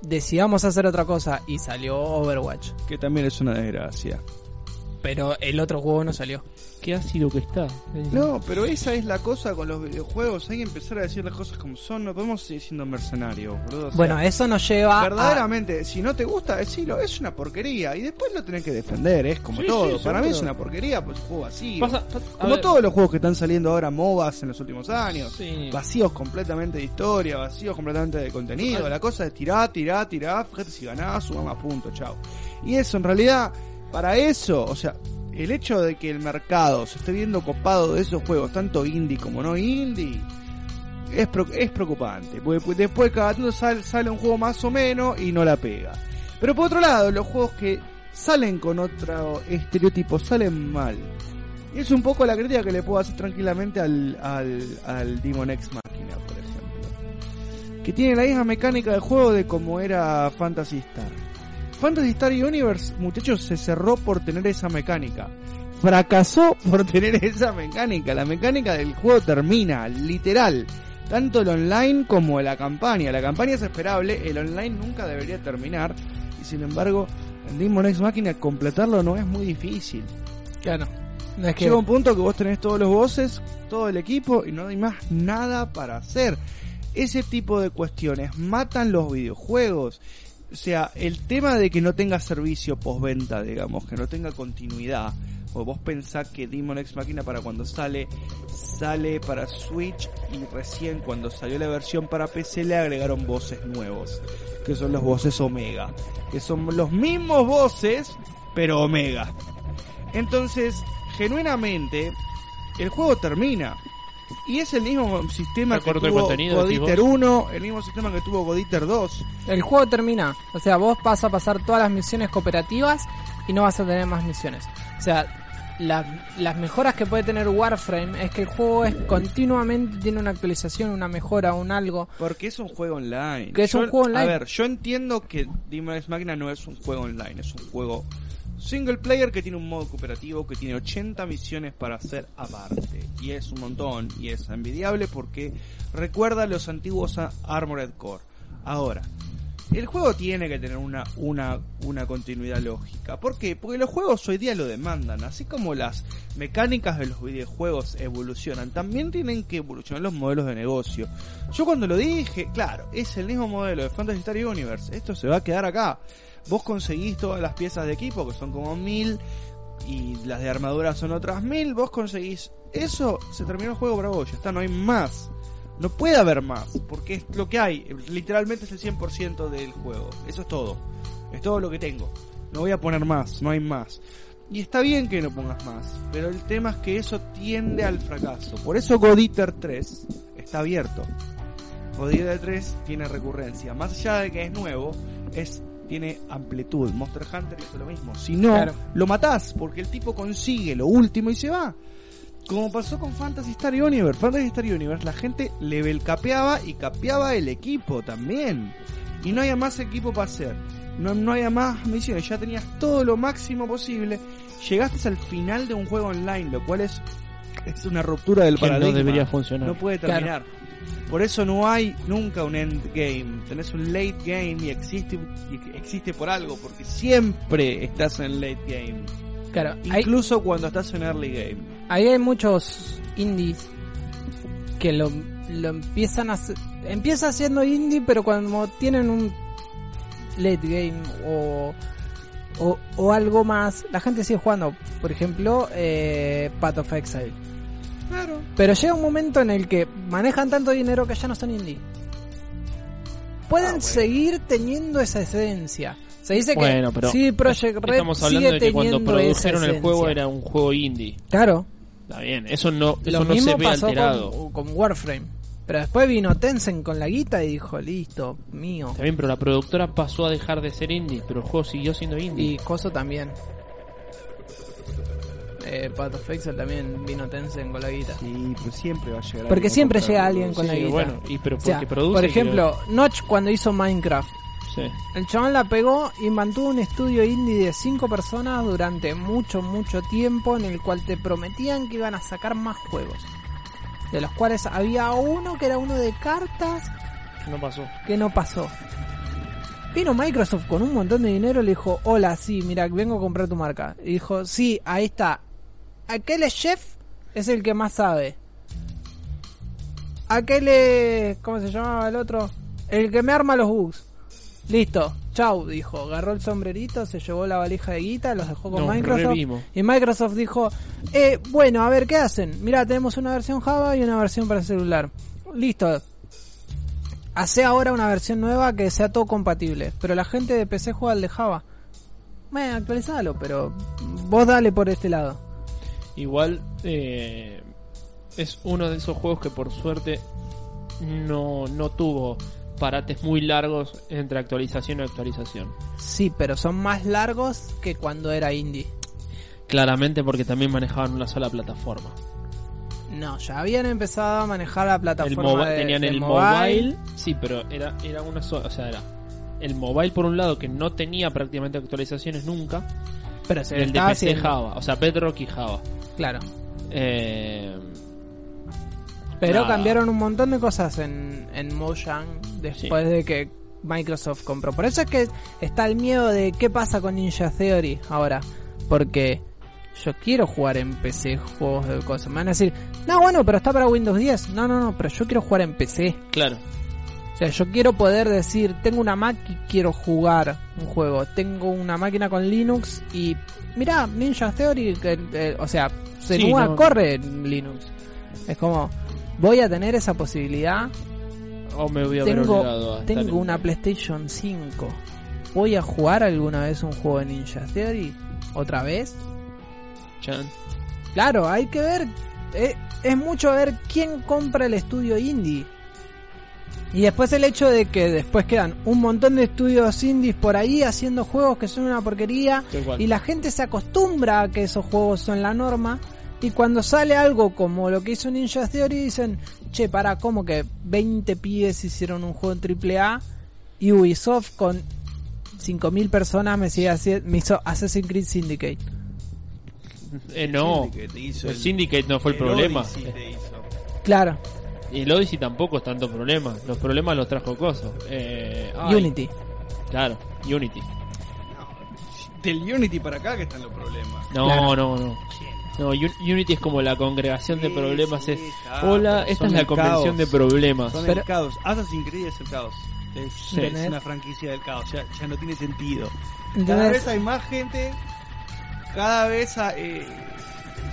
[SPEAKER 1] Decidamos hacer otra cosa y salió Overwatch.
[SPEAKER 2] que también es una desgracia.
[SPEAKER 1] Pero el otro juego no salió.
[SPEAKER 3] Qué ácido que está.
[SPEAKER 2] No, pero esa es la cosa con los videojuegos. Hay que empezar a decir las cosas como son. No podemos seguir siendo mercenarios, boludo. O sea,
[SPEAKER 1] Bueno, eso nos lleva a...
[SPEAKER 2] verdaderamente, si no te gusta, decilo. Es una porquería. Y después lo tenés que defender. Es como
[SPEAKER 3] Sí,
[SPEAKER 2] todo.
[SPEAKER 3] sí,
[SPEAKER 2] Para mí es una porquería, pues un juego así.
[SPEAKER 3] Pasa-
[SPEAKER 2] como
[SPEAKER 3] ver,
[SPEAKER 2] todos los juegos que están saliendo ahora, MOBAs en los últimos años.
[SPEAKER 3] sí.
[SPEAKER 2] Vacíos completamente de historia, vacíos completamente de contenido. La cosa es tirar, tirar, tirar. Fíjate si ganás, suma más puntos, chao. Y eso, en realidad, para eso, o sea, el hecho de que el mercado se esté viendo copado de esos juegos, tanto indie como no indie, es, es preocupante. Porque después cada tanto sale, sale un juego más o menos y no la pega. Pero por otro lado, los juegos que salen con otro estereotipo salen mal. Y es un poco la crítica que le puedo hacer tranquilamente al, al, al Demon X Machina, por ejemplo. Que tiene la misma mecánica de juego de como era Fantasy Star. Fantasy Star Universe, muchachos, se cerró por tener esa mecánica. Fracasó por tener esa mecánica. La mecánica del juego termina, literal. Tanto el online como la campaña. La campaña es esperable, el online nunca debería terminar. Y sin embargo, en Demon X Machina completarlo no es muy difícil.
[SPEAKER 1] Claro. No es que...
[SPEAKER 2] Llega un punto que vos tenés todos los bosses, todo el equipo y no hay más nada para hacer. Ese tipo de cuestiones matan los videojuegos. O sea, el tema de que no tenga servicio postventa, digamos, que no tenga continuidad. O vos pensás que Demon X Machina para cuando sale, sale para Switch y recién cuando salió la versión para PC le agregaron voces nuevos. Que son los voces Omega. Que son los mismos voces, pero Omega. Entonces, genuinamente, el juego termina. Y es el mismo sistema que tuvo Goditer 1, el mismo sistema que tuvo Goditer 2.
[SPEAKER 1] El juego termina. O sea, vos vas a pasar todas las misiones cooperativas y no vas a tener más misiones. O sea, la- las mejoras que puede tener Warframe es que el juego es continuamente tiene una actualización, una mejora, un algo.
[SPEAKER 2] Porque es un juego online.
[SPEAKER 1] Que es un juego online.
[SPEAKER 2] A ver, yo entiendo que X Machina no es un juego online, es un juego single player que tiene un modo cooperativo que tiene 80 misiones para hacer aparte. Y es un montón, y es envidiable porque recuerda los antiguos Armored Core. Ahora, el juego tiene que tener una, una, una continuidad lógica. ¿Por qué? Porque los juegos hoy día lo demandan. Así como las mecánicas de los videojuegos evolucionan, también tienen que evolucionar los modelos de negocio. Yo cuando lo dije, claro, es el mismo modelo de Fantasy Star Universe. Esto se va a quedar acá. Vos conseguís todas las piezas de equipo, que son como mil, y las de armadura son otras mil. Vos conseguís eso, se terminó el juego para vos. Ya está, no hay más. No puede haber más, porque es lo que hay. Literalmente es el 100% del juego. Eso es todo. Es todo lo que tengo. No voy a poner más, no hay más. Y está bien que no pongas más, pero el tema es que eso tiende al fracaso. Por eso Goditer 3 está abierto. Goditer 3 tiene recurrencia. Más allá de que es nuevo, es tiene amplitud. Monster Hunter hizo lo mismo. Si no,
[SPEAKER 1] Claro.
[SPEAKER 2] lo matás porque el tipo consigue lo último y se va. Como pasó con Fantasy Star Universe. Fantasy Star Universe, la gente level capeaba y capeaba el equipo también. Y no había más equipo para hacer. No, no había más misiones. Ya tenías todo lo máximo posible. Llegaste al final de un juego online, lo cual es, es una ruptura del
[SPEAKER 3] Que no
[SPEAKER 2] paradigma.
[SPEAKER 3] debería funcionar.
[SPEAKER 2] No puede
[SPEAKER 1] Claro.
[SPEAKER 2] terminar. Por eso no hay nunca un endgame. Tenés un late game y existe, y existe por algo, porque siempre estás en late game.
[SPEAKER 1] Claro, hay,
[SPEAKER 2] Incluso cuando estás en early game.
[SPEAKER 1] ahí hay muchos indies que lo, lo empiezan a hacer- empieza siendo indie pero cuando tienen un late game o, o, o algo más la gente sigue jugando por ejemplo eh, Path of Exile
[SPEAKER 2] Claro.
[SPEAKER 1] pero llega un momento en el que manejan tanto dinero que ya no son indie pueden
[SPEAKER 2] Ah, bueno.
[SPEAKER 1] seguir teniendo esa esencia se dice
[SPEAKER 3] Bueno,
[SPEAKER 1] que
[SPEAKER 3] pero
[SPEAKER 1] sí Project Red
[SPEAKER 3] Estamos hablando
[SPEAKER 1] sigue
[SPEAKER 3] de que cuando produjeron el juego era un juego indie.
[SPEAKER 1] claro
[SPEAKER 3] Está bien, eso no,
[SPEAKER 1] Lo
[SPEAKER 3] eso no
[SPEAKER 1] mismo
[SPEAKER 3] se ve
[SPEAKER 1] pasó
[SPEAKER 3] alterado.
[SPEAKER 1] con, con Warframe. Pero después vino Tencent con la guita y dijo, listo, mío.
[SPEAKER 3] Está bien, pero la productora pasó a dejar de ser indie, pero el juego siguió siendo indie.
[SPEAKER 1] Y Coso también. Eh, Path of Exile también vino Tencent con la guita.
[SPEAKER 2] Sí, pero siempre va a llegar
[SPEAKER 1] Porque
[SPEAKER 2] alguien a
[SPEAKER 1] siempre llega alguien con la
[SPEAKER 3] Sí,
[SPEAKER 1] guita.
[SPEAKER 3] bueno, y pero
[SPEAKER 1] O
[SPEAKER 3] porque
[SPEAKER 1] sea,
[SPEAKER 3] produce.
[SPEAKER 1] por ejemplo, Notch cuando hizo Minecraft.
[SPEAKER 3] Sí.
[SPEAKER 1] el chabón la pegó y mantuvo un estudio indie de 5 personas durante mucho, mucho tiempo en el cual te prometían que iban a sacar más juegos. De los cuales había uno que era uno de cartas
[SPEAKER 3] No pasó.
[SPEAKER 1] que no pasó. Vino Microsoft con un montón de dinero y le dijo, hola, sí, mira, vengo a comprar tu marca. Y dijo, sí, ahí está. Aquel chef, es el que más sabe. Aquel es... ¿Cómo se llamaba el otro? El que me arma los bugs. Listo, chau, dijo. Agarró el sombrerito, se llevó la valija de guita, los dejó con
[SPEAKER 3] Nos
[SPEAKER 1] Microsoft. Y Microsoft dijo, eh, bueno, a ver, ¿qué hacen? Mira, tenemos una versión Java y una versión para celular. Listo. Hace ahora una versión nueva que sea todo compatible. Pero la gente de PC juega al de Java. Bueno, actualizalo, pero vos dale por este lado.
[SPEAKER 3] Igual eh, es uno de esos juegos que por suerte no, no tuvo parates muy largos entre actualización y actualización.
[SPEAKER 1] Sí, pero son más largos que cuando era indie.
[SPEAKER 3] Claramente porque también manejaban una sola plataforma.
[SPEAKER 1] No, ya habían empezado a manejar la
[SPEAKER 3] El
[SPEAKER 1] plataforma
[SPEAKER 3] mobi-
[SPEAKER 1] de-
[SPEAKER 3] tenían
[SPEAKER 1] de
[SPEAKER 3] el mobile. sí, pero era, era una sola, o sea, era el mobile por un lado que no tenía prácticamente actualizaciones nunca,
[SPEAKER 1] Pero se
[SPEAKER 3] y el de PC
[SPEAKER 1] haciendo.
[SPEAKER 3] Java, o sea, Bedrock y Java.
[SPEAKER 1] Claro.
[SPEAKER 3] Eh,
[SPEAKER 1] Pero cambiaron un montón de cosas en, en Mojang después de que Microsoft compró. Por eso es que está el miedo de qué pasa con Ninja Theory ahora. Porque yo quiero jugar en PC juegos de cosas. Me van a decir, no, bueno, pero está para Windows 10. No, no, no, pero yo quiero jugar en PC.
[SPEAKER 3] claro,
[SPEAKER 1] O sea, yo quiero poder decir, tengo una Mac y quiero jugar un juego. Tengo una máquina con Linux y mira, Ninja Theory, eh, o sea, Senua
[SPEAKER 3] no.
[SPEAKER 1] corre en Linux. Es como, voy a tener esa posibilidad.
[SPEAKER 3] o me voy a ver
[SPEAKER 1] Tengo,
[SPEAKER 3] obligado a
[SPEAKER 1] tengo
[SPEAKER 3] en-
[SPEAKER 1] una PlayStation 5. ¿Voy a jugar alguna vez un juego de Ninja Theory? ¿Otra vez?
[SPEAKER 3] Chan.
[SPEAKER 1] Claro, hay que ver. eh, es mucho ver quién compra el estudio indie. Y después el hecho de que después quedan un montón de estudios indies por ahí haciendo juegos que son una porquería. Y la gente se acostumbra a que esos juegos son la norma. Y cuando sale algo como lo que hizo Ninja Theory, dicen, che, para, ¿cómo que 20 pibes hicieron un juego en AAA? Y Ubisoft con 5.000 personas me, sigue haci- me hizo Assassin's Creed Syndicate.
[SPEAKER 3] Eh, no,
[SPEAKER 2] Syndicate hizo
[SPEAKER 3] el Syndicate no fue el,
[SPEAKER 2] el
[SPEAKER 3] problema.
[SPEAKER 1] Claro,
[SPEAKER 3] Y el Odyssey tampoco es tanto problema. Los problemas los trajo Coso. Eh,
[SPEAKER 1] Unity.
[SPEAKER 3] Claro, Unity.
[SPEAKER 2] Del Unity para acá que están los problemas.
[SPEAKER 3] No,
[SPEAKER 1] Claro.
[SPEAKER 3] no, no. No, Un- Unity es como la congregación de problemas.
[SPEAKER 2] sí,
[SPEAKER 3] es, hola, esta es la convención
[SPEAKER 2] caos.
[SPEAKER 3] de problemas.
[SPEAKER 2] Son
[SPEAKER 1] Pero-
[SPEAKER 2] el caos. Assassin's Creed es el caos. Es,
[SPEAKER 3] Sí.
[SPEAKER 2] es una franquicia del caos. Ya, ya no tiene sentido. Cada
[SPEAKER 1] Entonces,
[SPEAKER 2] vez hay más gente. Cada vez ha- eh,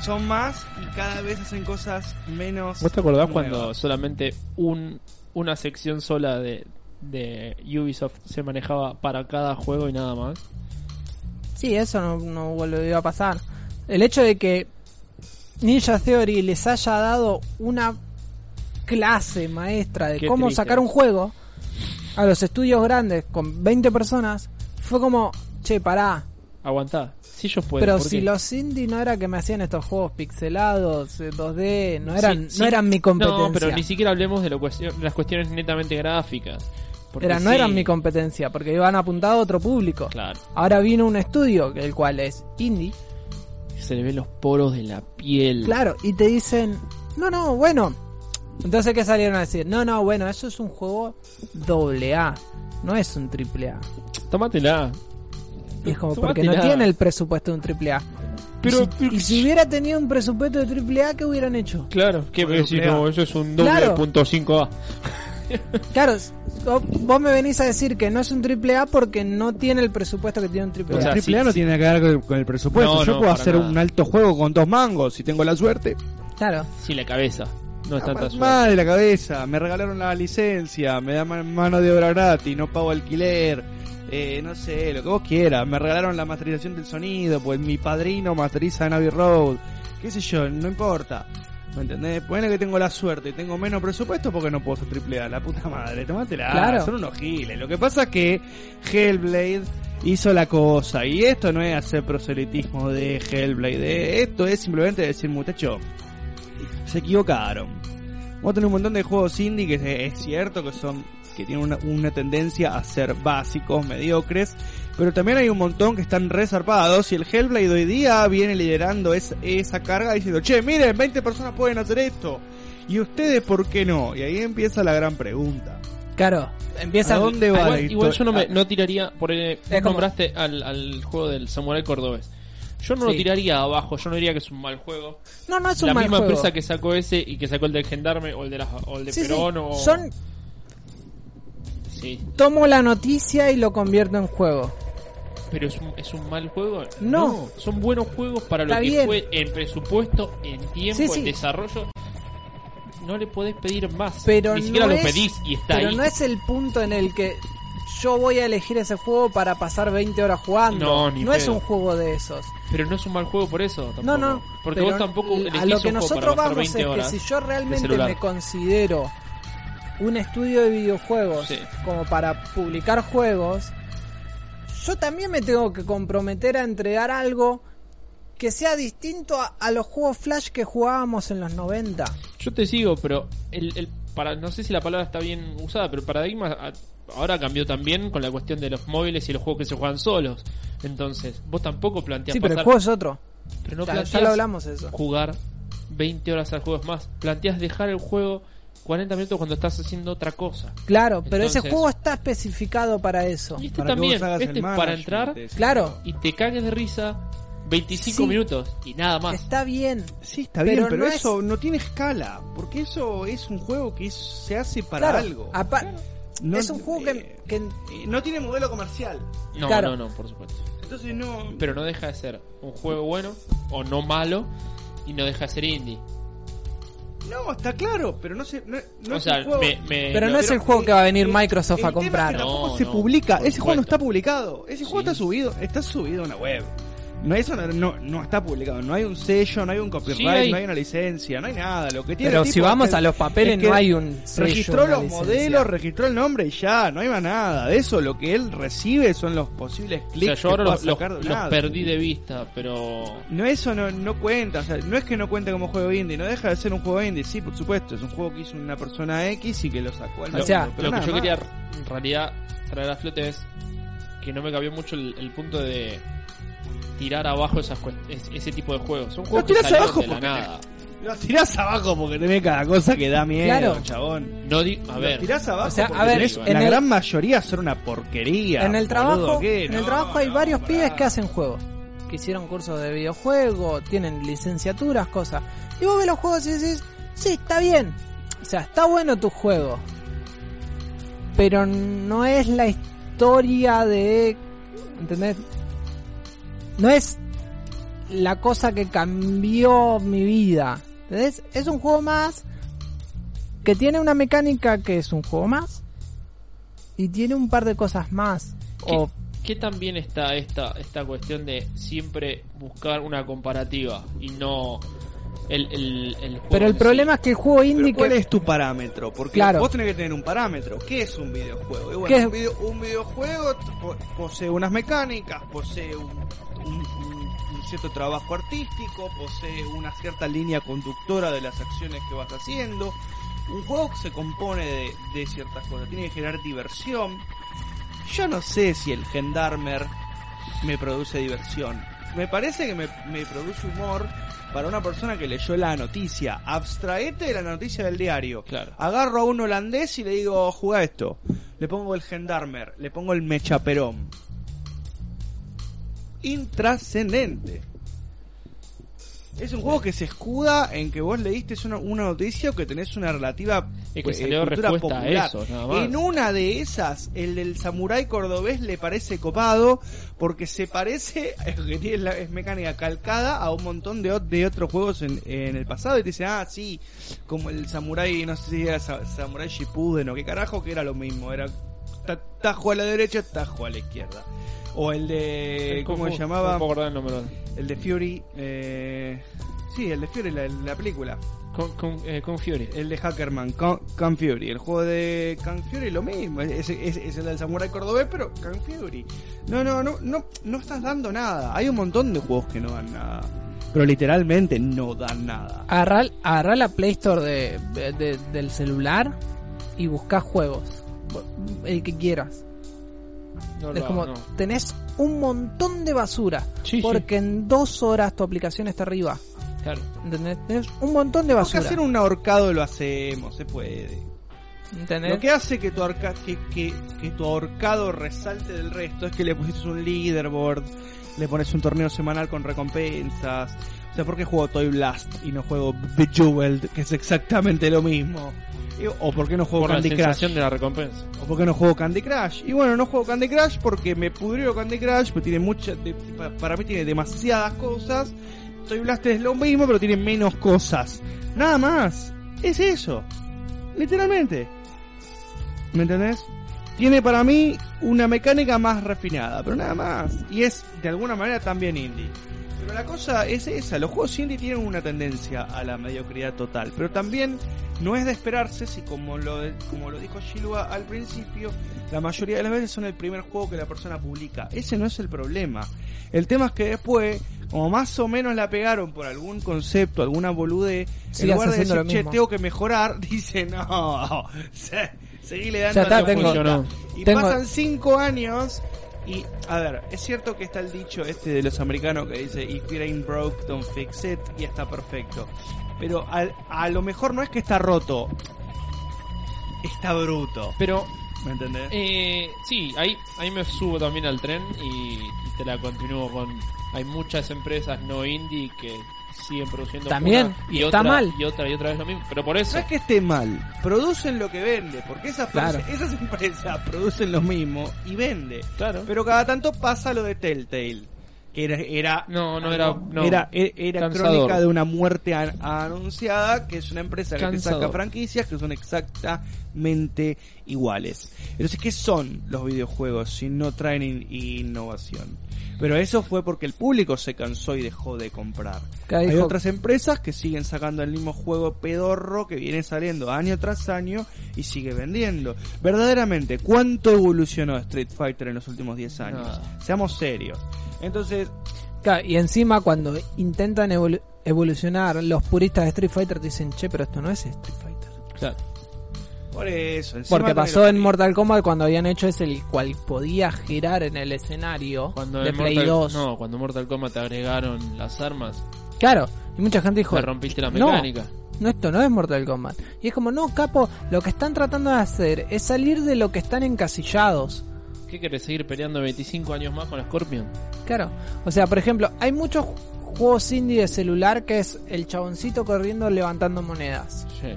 [SPEAKER 2] son más y cada vez hacen cosas menos.
[SPEAKER 3] ¿Vos te acordás
[SPEAKER 2] nuevas.
[SPEAKER 3] cuando solamente un, una sección sola de, de Ubisoft se manejaba para cada juego y nada más?
[SPEAKER 1] sí, eso no, no volvió a pasar. El hecho de que Ninja Theory les haya dado una clase maestra de
[SPEAKER 3] Qué
[SPEAKER 1] cómo
[SPEAKER 3] triste.
[SPEAKER 1] sacar un juego a los estudios grandes con 20 personas fue como, che, pará.
[SPEAKER 3] Aguantá. Si ellos pueden.
[SPEAKER 1] Pero
[SPEAKER 3] ¿por
[SPEAKER 1] si
[SPEAKER 3] qué?
[SPEAKER 1] los indie no era que me hacían estos juegos pixelados, eh, 2D, no eran,
[SPEAKER 3] Sí, sí.
[SPEAKER 1] no eran mi competencia.
[SPEAKER 3] No, pero ni siquiera hablemos de lo las cuestiones netamente gráficas. Porque
[SPEAKER 1] Era, no
[SPEAKER 3] sí,
[SPEAKER 1] eran mi competencia, porque iban apuntados a otro público.
[SPEAKER 3] Claro.
[SPEAKER 1] Ahora vino un estudio, el cual es indie,
[SPEAKER 3] Se le ven los poros de la piel.
[SPEAKER 1] claro, y te dicen, no, no, bueno. Entonces, ¿qué salieron a decir? No, no, bueno, eso es un juego doble A, no es un triple A.
[SPEAKER 3] Tómatela.
[SPEAKER 1] Y es como, porque no tiene el presupuesto de un triple A.
[SPEAKER 3] Pero-
[SPEAKER 1] y, si, y si hubiera tenido un presupuesto de triple A, ¿qué hubieran hecho?
[SPEAKER 3] Claro, ¿qué me decís?
[SPEAKER 2] Nuclear.
[SPEAKER 3] No, eso es un doble
[SPEAKER 1] Claro.
[SPEAKER 3] punto 5A.
[SPEAKER 1] Claro, vos- vos me venís a decir que no es un triple A porque no tiene el presupuesto que tiene un triple
[SPEAKER 3] O
[SPEAKER 1] A.
[SPEAKER 3] sea,
[SPEAKER 2] el triple A
[SPEAKER 3] sí,
[SPEAKER 2] no
[SPEAKER 3] sí.
[SPEAKER 2] tiene que ver con, el presupuesto.
[SPEAKER 3] No,
[SPEAKER 2] Yo
[SPEAKER 3] no,
[SPEAKER 2] puedo hacer
[SPEAKER 3] nada.
[SPEAKER 2] un alto juego con dos mangos si tengo la suerte.
[SPEAKER 1] Claro.
[SPEAKER 3] Sí, la cabeza. No es tanta suerte.
[SPEAKER 2] Más de la cabeza, me regalaron la licencia, me dan ma- mano de obra gratis, no pago alquiler, eh, no sé, lo que vos quieras. Me regalaron la masterización del sonido, pues mi padrino masteriza en Abbey Road, qué sé yo, no importa. ¿Me entendés? Ponele que tengo la suerte y tengo menos presupuesto porque no puedo ser triple A, la puta madre, tomátela,
[SPEAKER 1] Claro.
[SPEAKER 2] son unos giles. Lo que pasa es que Hellblade hizo la cosa y esto no es hacer proselitismo de Hellblade, esto es simplemente decir, muchacho, se equivocaron. Vamos a tener un montón de juegos indie que es cierto que son que tienen una, una tendencia a ser básicos, mediocres, pero también hay un montón que están resarpados y el Hellblade hoy día viene liderando es- esa carga diciendo, che, miren, 20 personas pueden hacer esto. ¿Y ustedes por qué no? Y ahí empieza la gran pregunta.
[SPEAKER 1] Claro, empieza
[SPEAKER 2] ¿A dónde va la
[SPEAKER 3] Igual, igual yo no, me, no tiraría, por el, vos
[SPEAKER 1] como-
[SPEAKER 3] nombraste al, al juego del Samurai Cordobés. Yo no lo tiraría abajo, yo no diría que es un mal juego.
[SPEAKER 1] No, no es un
[SPEAKER 3] La
[SPEAKER 1] mal
[SPEAKER 3] misma
[SPEAKER 1] juego.
[SPEAKER 3] empresa que sacó ese y que sacó el del Gendarme o el de, la, o el de
[SPEAKER 1] Sí, sí,
[SPEAKER 3] Perón o...
[SPEAKER 1] Son,
[SPEAKER 3] Sí,
[SPEAKER 1] tomo la noticia y lo convierto en juego.
[SPEAKER 3] pero es un, es un mal juego.
[SPEAKER 1] No.
[SPEAKER 3] son buenos juegos para lo
[SPEAKER 1] Está
[SPEAKER 3] que
[SPEAKER 1] bien.
[SPEAKER 3] fue en presupuesto, en tiempo,
[SPEAKER 1] Sí, sí.
[SPEAKER 3] en desarrollo. No le podés pedir más.
[SPEAKER 1] Pero
[SPEAKER 3] Ni siquiera
[SPEAKER 1] no
[SPEAKER 3] lo
[SPEAKER 1] es-
[SPEAKER 3] pedís y está
[SPEAKER 1] Pero
[SPEAKER 3] ahí.
[SPEAKER 1] no es el punto en el que yo voy a elegir ese juego para pasar 20 horas jugando.
[SPEAKER 3] No, ni
[SPEAKER 1] es
[SPEAKER 3] pedo.
[SPEAKER 1] un juego de esos.
[SPEAKER 3] Pero no es un mal juego por eso. Tampoco.
[SPEAKER 1] No, no.
[SPEAKER 3] Porque vos tampoco
[SPEAKER 1] a lo que
[SPEAKER 3] un
[SPEAKER 1] nosotros vamos
[SPEAKER 3] 20
[SPEAKER 1] es que si yo realmente me considero un estudio de videojuegos
[SPEAKER 3] Sí.
[SPEAKER 1] como para publicar juegos, yo también me tengo que comprometer a entregar algo que sea distinto a, a los juegos Flash que jugábamos en los 90.
[SPEAKER 3] Yo te sigo, pero el, el para no sé si la palabra está bien usada, pero el paradigma ahora cambió también con la cuestión de los móviles y los juegos que se juegan solos. Entonces, vos tampoco planteás
[SPEAKER 1] Sí, pero el juego es otro.
[SPEAKER 3] pero no
[SPEAKER 1] ya, ya
[SPEAKER 3] planteás
[SPEAKER 1] lo hablamos eso.
[SPEAKER 3] jugar 20 horas al juego es más. Planteas dejar el juego 40 minutos cuando estás haciendo otra cosa.
[SPEAKER 1] Claro, pero ese juego está especificado para eso.
[SPEAKER 3] Y este
[SPEAKER 2] Para que
[SPEAKER 3] también,
[SPEAKER 2] vos hagas
[SPEAKER 3] este
[SPEAKER 2] el
[SPEAKER 3] es para entrar
[SPEAKER 1] Claro.
[SPEAKER 3] y te cagues de risa 25
[SPEAKER 1] Sí.
[SPEAKER 3] minutos y nada más.
[SPEAKER 1] Está bien.
[SPEAKER 2] Sí, está
[SPEAKER 1] Pero
[SPEAKER 2] bien, pero
[SPEAKER 1] no
[SPEAKER 2] eso no tiene escala, porque eso es un juego que es- se hace para
[SPEAKER 1] Claro,
[SPEAKER 2] algo.
[SPEAKER 1] apa-
[SPEAKER 2] No-
[SPEAKER 1] es un juego que,
[SPEAKER 2] eh,
[SPEAKER 1] que
[SPEAKER 2] eh, no tiene modelo comercial.
[SPEAKER 3] No,
[SPEAKER 1] Claro.
[SPEAKER 3] no, no, por supuesto.
[SPEAKER 2] Entonces no.
[SPEAKER 3] Pero no deja de ser un juego bueno o no malo y no deja de ser indie.
[SPEAKER 2] No, está claro, pero no se. No, no
[SPEAKER 3] o
[SPEAKER 2] es un juego.
[SPEAKER 3] me, me-
[SPEAKER 1] Pero no es el juego que va a venir
[SPEAKER 2] el-
[SPEAKER 1] Microsoft
[SPEAKER 2] el
[SPEAKER 1] a
[SPEAKER 2] tema es
[SPEAKER 1] comprar.
[SPEAKER 2] que tampoco
[SPEAKER 3] No,
[SPEAKER 2] se publica. Ese juego no está publicado. Ese juego está subido. Está subido a una web. No, eso no, no, no está publicado. No hay un sello, no hay un copyright,
[SPEAKER 3] Sí hay.
[SPEAKER 2] no hay una licencia, no hay nada. Lo que tiene
[SPEAKER 1] Pero
[SPEAKER 2] el
[SPEAKER 1] si vamos
[SPEAKER 2] es-
[SPEAKER 1] a los papeles
[SPEAKER 2] es que
[SPEAKER 1] no hay un sello,
[SPEAKER 2] Registró los
[SPEAKER 1] licencia.
[SPEAKER 2] modelos, registró el nombre y ya, no hay más nada. De eso lo que él recibe son los posibles
[SPEAKER 3] O
[SPEAKER 2] clics
[SPEAKER 3] sea, yo ahora los, los- perdí de vista, pero...
[SPEAKER 2] No, eso no, no cuenta, o sea, no es que no cuente como juego indie, no deja de ser un juego indie, sí, por supuesto, es un juego que hizo una persona X y que lo sacó al
[SPEAKER 1] O sea,
[SPEAKER 2] pero
[SPEAKER 3] lo que yo
[SPEAKER 2] más.
[SPEAKER 3] quería en realidad traer a flote es que no me cabió mucho el, el punto de tirar abajo esas ese tipo de juegos. Son juegos que
[SPEAKER 2] abajo
[SPEAKER 3] de la
[SPEAKER 2] porque
[SPEAKER 3] nada.
[SPEAKER 2] Lo tirás abajo porque tenés cada cosa que da miedo,
[SPEAKER 1] Claro.
[SPEAKER 2] chabón.
[SPEAKER 3] No di- a
[SPEAKER 2] Lo
[SPEAKER 3] ver,
[SPEAKER 2] tirás abajo
[SPEAKER 1] O sea,
[SPEAKER 2] porque
[SPEAKER 1] a ver,
[SPEAKER 2] tenés-
[SPEAKER 1] en
[SPEAKER 2] la
[SPEAKER 1] el-
[SPEAKER 2] gran mayoría son una porquería.
[SPEAKER 1] En el trabajo, en el
[SPEAKER 2] No,
[SPEAKER 1] trabajo hay
[SPEAKER 2] no,
[SPEAKER 1] varios
[SPEAKER 2] pará.
[SPEAKER 1] pibes que hacen juegos, que hicieron cursos de videojuego, tienen licenciaturas, cosas. Y vos ves los juegos y decís, sí, está bien. O sea, está bueno tu juego. Pero no es la historia de... ¿Entendés? No es la cosa que cambió mi vida. ¿Entendés? Es un juego más que tiene una mecánica que es un juego más y tiene un par de cosas más.
[SPEAKER 3] ¿qué,
[SPEAKER 1] O
[SPEAKER 3] qué también está esta, esta cuestión de siempre buscar una comparativa y no el, el, el juego
[SPEAKER 1] Pero el problema es que el juego indie
[SPEAKER 2] ¿cuál
[SPEAKER 1] que-
[SPEAKER 2] es tu parámetro? Porque
[SPEAKER 1] Claro.
[SPEAKER 2] vos tenés que tener un parámetro. ¿Qué es un videojuego? Y bueno,
[SPEAKER 1] ¿Qué es?
[SPEAKER 2] Un, video- un videojuego posee unas mecánicas, posee un, un- un- un cierto trabajo artístico, posee una cierta línea conductora de las acciones que vas haciendo. Un juego que se compone de, de ciertas cosas. Tiene que generar diversión. Yo no sé si el Gendarmer me produce diversión. Me parece que me, me produce humor para una persona que leyó la noticia. Abstraete de la noticia del diario.
[SPEAKER 3] Claro.
[SPEAKER 2] Agarro a un holandés y le digo, juega esto. Le pongo el Gendarmer, le pongo el Mechaperón. Intrascendente. Es un juego que se escuda en que vos leíste una, una noticia o que tenés una relativa
[SPEAKER 3] Y que
[SPEAKER 2] eh,
[SPEAKER 3] salió
[SPEAKER 2] cultura
[SPEAKER 3] respuesta a
[SPEAKER 2] popular.
[SPEAKER 3] eso, nada más.
[SPEAKER 2] En una de esas, el del samurái cordobés le parece copado porque se parece, que tiene la, es mecánica calcada a un montón de, de otros juegos en, en el pasado y te dice, ah, sí, como el samurái, no sé si era sa- samurái Shippuden o qué carajo, que era lo mismo, era tajo a la derecha, tajo a la izquierda. O el de, ¿cómo se llamaba?
[SPEAKER 3] No puedo el nombre.
[SPEAKER 2] El de Fury, eh, sí, el de Fury, la, la película.
[SPEAKER 3] Con, con, eh, con Fury.
[SPEAKER 2] El de Hackerman, Con, Kung Fury. El juego de Kung Fury lo mismo. Es, es- es el del Samurai Cordobés, pero Kung Fury. No, no, no, no, no estás dando nada. Hay un montón de juegos que no dan nada. Pero literalmente no dan nada.
[SPEAKER 1] agarrá, agarrá la Play Store de, de- del celular y buscá juegos. El que quieras.
[SPEAKER 3] No
[SPEAKER 1] es como,
[SPEAKER 3] no.
[SPEAKER 1] tenés un montón de basura.
[SPEAKER 3] Sí, sí.
[SPEAKER 1] porque en dos horas tu aplicación está arriba.
[SPEAKER 3] Claro.
[SPEAKER 1] ¿Entendés? Tenés un montón de
[SPEAKER 2] Tenemos que
[SPEAKER 1] basura.
[SPEAKER 2] hacer un ahorcado lo hacemos, se puede.
[SPEAKER 1] ¿Entendés?
[SPEAKER 2] Lo que hace que tu, arca- que, que, que tu ahorcado resalte del resto es que le pusiste un leaderboard, le pones un torneo semanal con recompensas. O sea, ¿por qué juego Toy Blast y no juego Bejeweled, que es exactamente lo mismo? O ¿por qué no juego
[SPEAKER 3] Por la
[SPEAKER 2] Candy Crush?
[SPEAKER 3] de la recompensa.
[SPEAKER 2] ¿O por qué no juego Candy Crush? Y bueno, no juego Candy Crush porque me pudrió Candy Crush, pero tiene mucha, para mí tiene demasiadas cosas. Toy Blast es lo mismo, pero tiene menos cosas. Nada más. Es eso. Literalmente. ¿Me entendés? Tiene para mí una mecánica más refinada, pero nada más. Y es de alguna manera también indie. Pero la cosa es esa, los juegos indie tienen una tendencia a la mediocridad total, pero también no es de esperarse si como lo, como lo dijo Shilua al principio, la mayoría de las veces son el primer juego que la persona publica. Ese no es el problema. El tema es que después, como más o menos la pegaron por algún concepto, alguna boludez, en lugar de decir, che,
[SPEAKER 1] mismo".
[SPEAKER 2] tengo que mejorar, dice, no, se- seguile dando
[SPEAKER 1] Ya está, tengo-
[SPEAKER 2] bolita". Y
[SPEAKER 1] tengo-
[SPEAKER 2] pasan cinco años y, a ver, es cierto que está el dicho este de los americanos que dice, if it ain't broke, don't fix it, y está perfecto. Pero al- a, lo mejor no es que está roto, está bruto.
[SPEAKER 3] Pero,
[SPEAKER 2] ¿Me entendés?
[SPEAKER 3] eh, sí, ahí, ahí me subo también al tren y, y te la continúo con... Hay muchas empresas no indie que siguen produciendo
[SPEAKER 1] También,
[SPEAKER 3] una
[SPEAKER 1] y está
[SPEAKER 3] otra,
[SPEAKER 1] mal.
[SPEAKER 3] y otra y otra vez lo mismo pero por eso
[SPEAKER 2] No es que esté mal, producen lo que vende, porque esas,
[SPEAKER 1] Claro.
[SPEAKER 2] esas empresas producen lo mismo y vende.
[SPEAKER 3] claro
[SPEAKER 2] Pero cada tanto pasa lo de Telltale. Que era, era
[SPEAKER 3] No, no era- no.
[SPEAKER 2] era, e- era
[SPEAKER 3] Cansador.
[SPEAKER 2] crónica de una muerte an- anunciada, que es una empresa que te saca franquicias que son exactamente iguales. Entonces, ¿qué son los videojuegos si no traen in- innovación? Pero eso fue porque el público se cansó y dejó de comprar. Hay otras empresas que siguen sacando el mismo juego pedorro que viene saliendo año tras año y sigue vendiendo. Verdaderamente, ¿cuánto evolucionó Street Fighter en los últimos 10 años? Seamos serios. Entonces,
[SPEAKER 1] Claro, y encima cuando intentan evolu- evolucionar, los puristas de Street Fighter dicen, che, pero esto no es Street Fighter.
[SPEAKER 3] claro
[SPEAKER 2] por eso. encima
[SPEAKER 1] Porque pasó en Mortal Kombat cuando habían hecho ese el cual podía girar en el escenario
[SPEAKER 3] cuando
[SPEAKER 1] de
[SPEAKER 3] en
[SPEAKER 1] Play
[SPEAKER 3] Mortal,
[SPEAKER 1] 2.
[SPEAKER 3] no cuando en Mortal Kombat te agregaron las armas
[SPEAKER 1] Claro, y mucha gente dijo,
[SPEAKER 3] te rompiste la
[SPEAKER 1] no,
[SPEAKER 3] mecánica
[SPEAKER 1] no, esto no es Mortal Kombat. Y es como, no, capo, lo que están tratando de hacer es salir de lo que están encasillados.
[SPEAKER 3] ¿qué querés seguir peleando 25 años más con Scorpion?
[SPEAKER 1] Claro, o sea, por ejemplo, hay muchos juegos indie de celular que es el chaboncito corriendo levantando monedas.
[SPEAKER 3] Sí.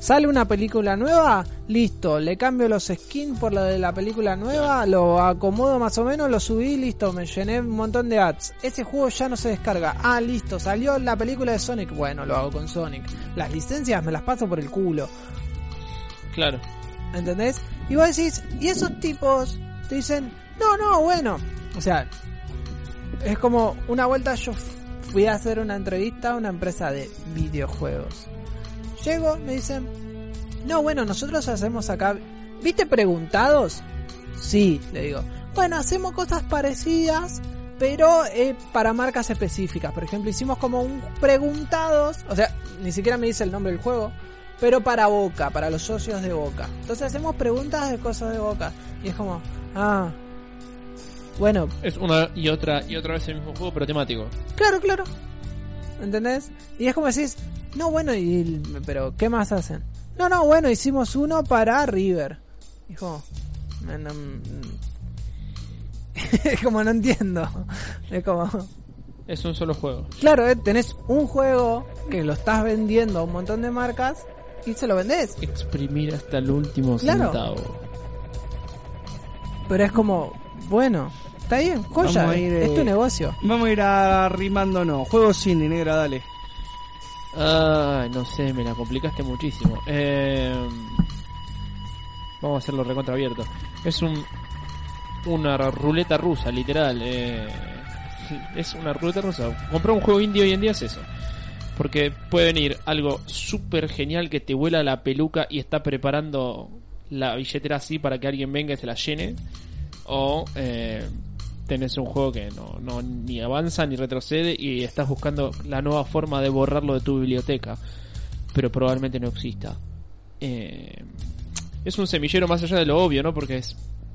[SPEAKER 1] Sale una película nueva, listo, le cambio los skins por la de la película nueva, lo acomodo más o menos, lo subí, listo, me llené un montón de ads. Ese juego ya no se descarga. Ah, listo, salió la película de Sonic, bueno, lo hago con Sonic. Las licencias me las paso por el culo,
[SPEAKER 3] claro
[SPEAKER 1] ¿entendés? Y vos decís, y esos tipos te dicen, no, no, bueno. O sea, es como una vuelta yo fui a hacer una entrevista a una empresa de videojuegos. Llego, me dicen, no, bueno, nosotros hacemos acá, ¿viste preguntados? Sí, le digo. Bueno, hacemos cosas parecidas, pero eh, para marcas específicas. Por ejemplo, hicimos como un preguntados, o sea, ni siquiera me dice el nombre del juego, pero para Boca, para los socios de Boca. Entonces hacemos preguntas de cosas de Boca. Y es como, ah, bueno,
[SPEAKER 3] Es una y otra y otra vez el mismo juego, pero temático.
[SPEAKER 1] claro, claro. ¿Entendés? Y es como decís, no, bueno, y, pero ¿qué más hacen? No, no, bueno, hicimos uno para River. Como, no, no, mm. es como no entiendo. Es como,
[SPEAKER 3] Es un solo juego.
[SPEAKER 1] claro, eh, tenés un juego que lo estás vendiendo a un montón de marcas y se lo vendés.
[SPEAKER 3] Exprimir hasta el último
[SPEAKER 1] Claro.
[SPEAKER 3] centavo.
[SPEAKER 1] Pero es como, bueno, está bien, joya,
[SPEAKER 2] ir,
[SPEAKER 1] es tu
[SPEAKER 2] eh,
[SPEAKER 1] negocio.
[SPEAKER 2] Vamos a ir arrimándonos. Juegos indie, negra, dale.
[SPEAKER 3] Ay, no sé, me la complicaste muchísimo. Eh, vamos a hacerlo recontra abierto. Es un una ruleta rusa, literal. eh, es una ruleta rusa. Comprar un juego indie hoy en día es eso. Porque puede venir algo súper genial que te vuela la peluca y está preparando la billetera así para que alguien venga y se la llene. O eh, tenés un juego que no, no ni avanza ni retrocede y estás buscando la nueva forma de borrarlo de tu biblioteca. Pero probablemente no exista. Eh, es un semillero más allá de lo obvio, ¿no? Porque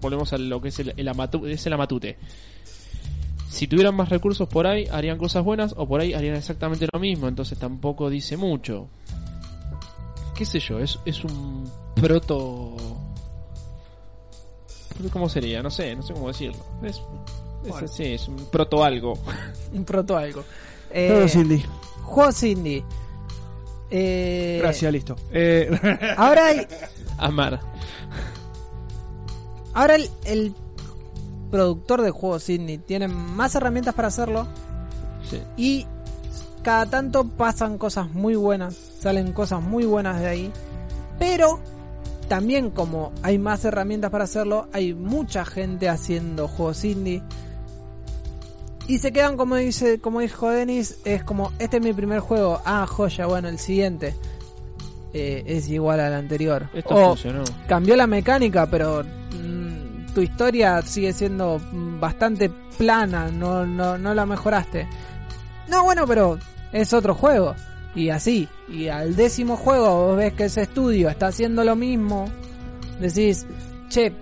[SPEAKER 3] volvemos a lo que es el, el es el amatute. Si tuvieran más recursos por ahí, harían cosas buenas o por ahí harían exactamente lo mismo. Entonces tampoco dice mucho. ¿Qué sé yo? Es, es un proto... ¿Cómo sería? No sé, no sé cómo decirlo. Es, es,
[SPEAKER 2] Bueno.
[SPEAKER 3] sí, es un proto algo.
[SPEAKER 1] Un proto algo. Eh,
[SPEAKER 2] Juegos indie.
[SPEAKER 1] Juegos indie. Eh,
[SPEAKER 2] Gracias, listo. Eh,
[SPEAKER 1] Ahora hay,
[SPEAKER 3] Amar.
[SPEAKER 1] ahora el, el productor de juegos indie tiene más herramientas para hacerlo
[SPEAKER 3] Sí.
[SPEAKER 1] y cada tanto pasan cosas muy buenas, salen cosas muy buenas de ahí, pero también como hay más herramientas para hacerlo, hay mucha gente haciendo juegos indie y se quedan como dice, como dijo Denis, es como este es mi primer juego, ah joya, bueno el siguiente eh, es igual al anterior.
[SPEAKER 3] Esto
[SPEAKER 1] O
[SPEAKER 3] funcionó.
[SPEAKER 1] cambió la mecánica, pero mm, tu historia sigue siendo bastante plana, no, no, no la mejoraste. No, bueno, pero es otro juego. Y así, y al décimo juego vos ves que ese estudio está haciendo lo mismo, decís, che,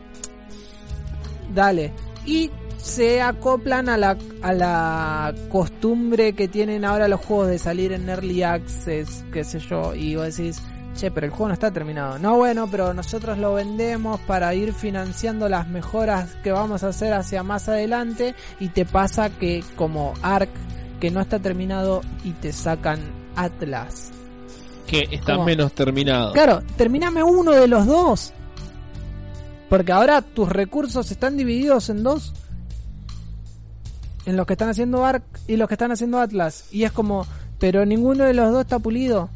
[SPEAKER 1] dale. Y se acoplan a la, a la costumbre que tienen ahora los juegos de salir en Early Access, qué sé yo, y vos decís, che, pero el juego no está terminado. No, bueno, pero nosotros lo vendemos para ir financiando las mejoras que vamos a hacer hacia más adelante y te pasa que como Ark, que no está terminado y te sacan Atlas.
[SPEAKER 3] Que está
[SPEAKER 1] ¿Cómo?
[SPEAKER 3] menos terminado.
[SPEAKER 1] Claro, terminame uno de los dos. Porque ahora tus recursos están divididos en dos. En los que están haciendo Ark y los que están haciendo Atlas. Y es como, pero ninguno de los dos está pulido.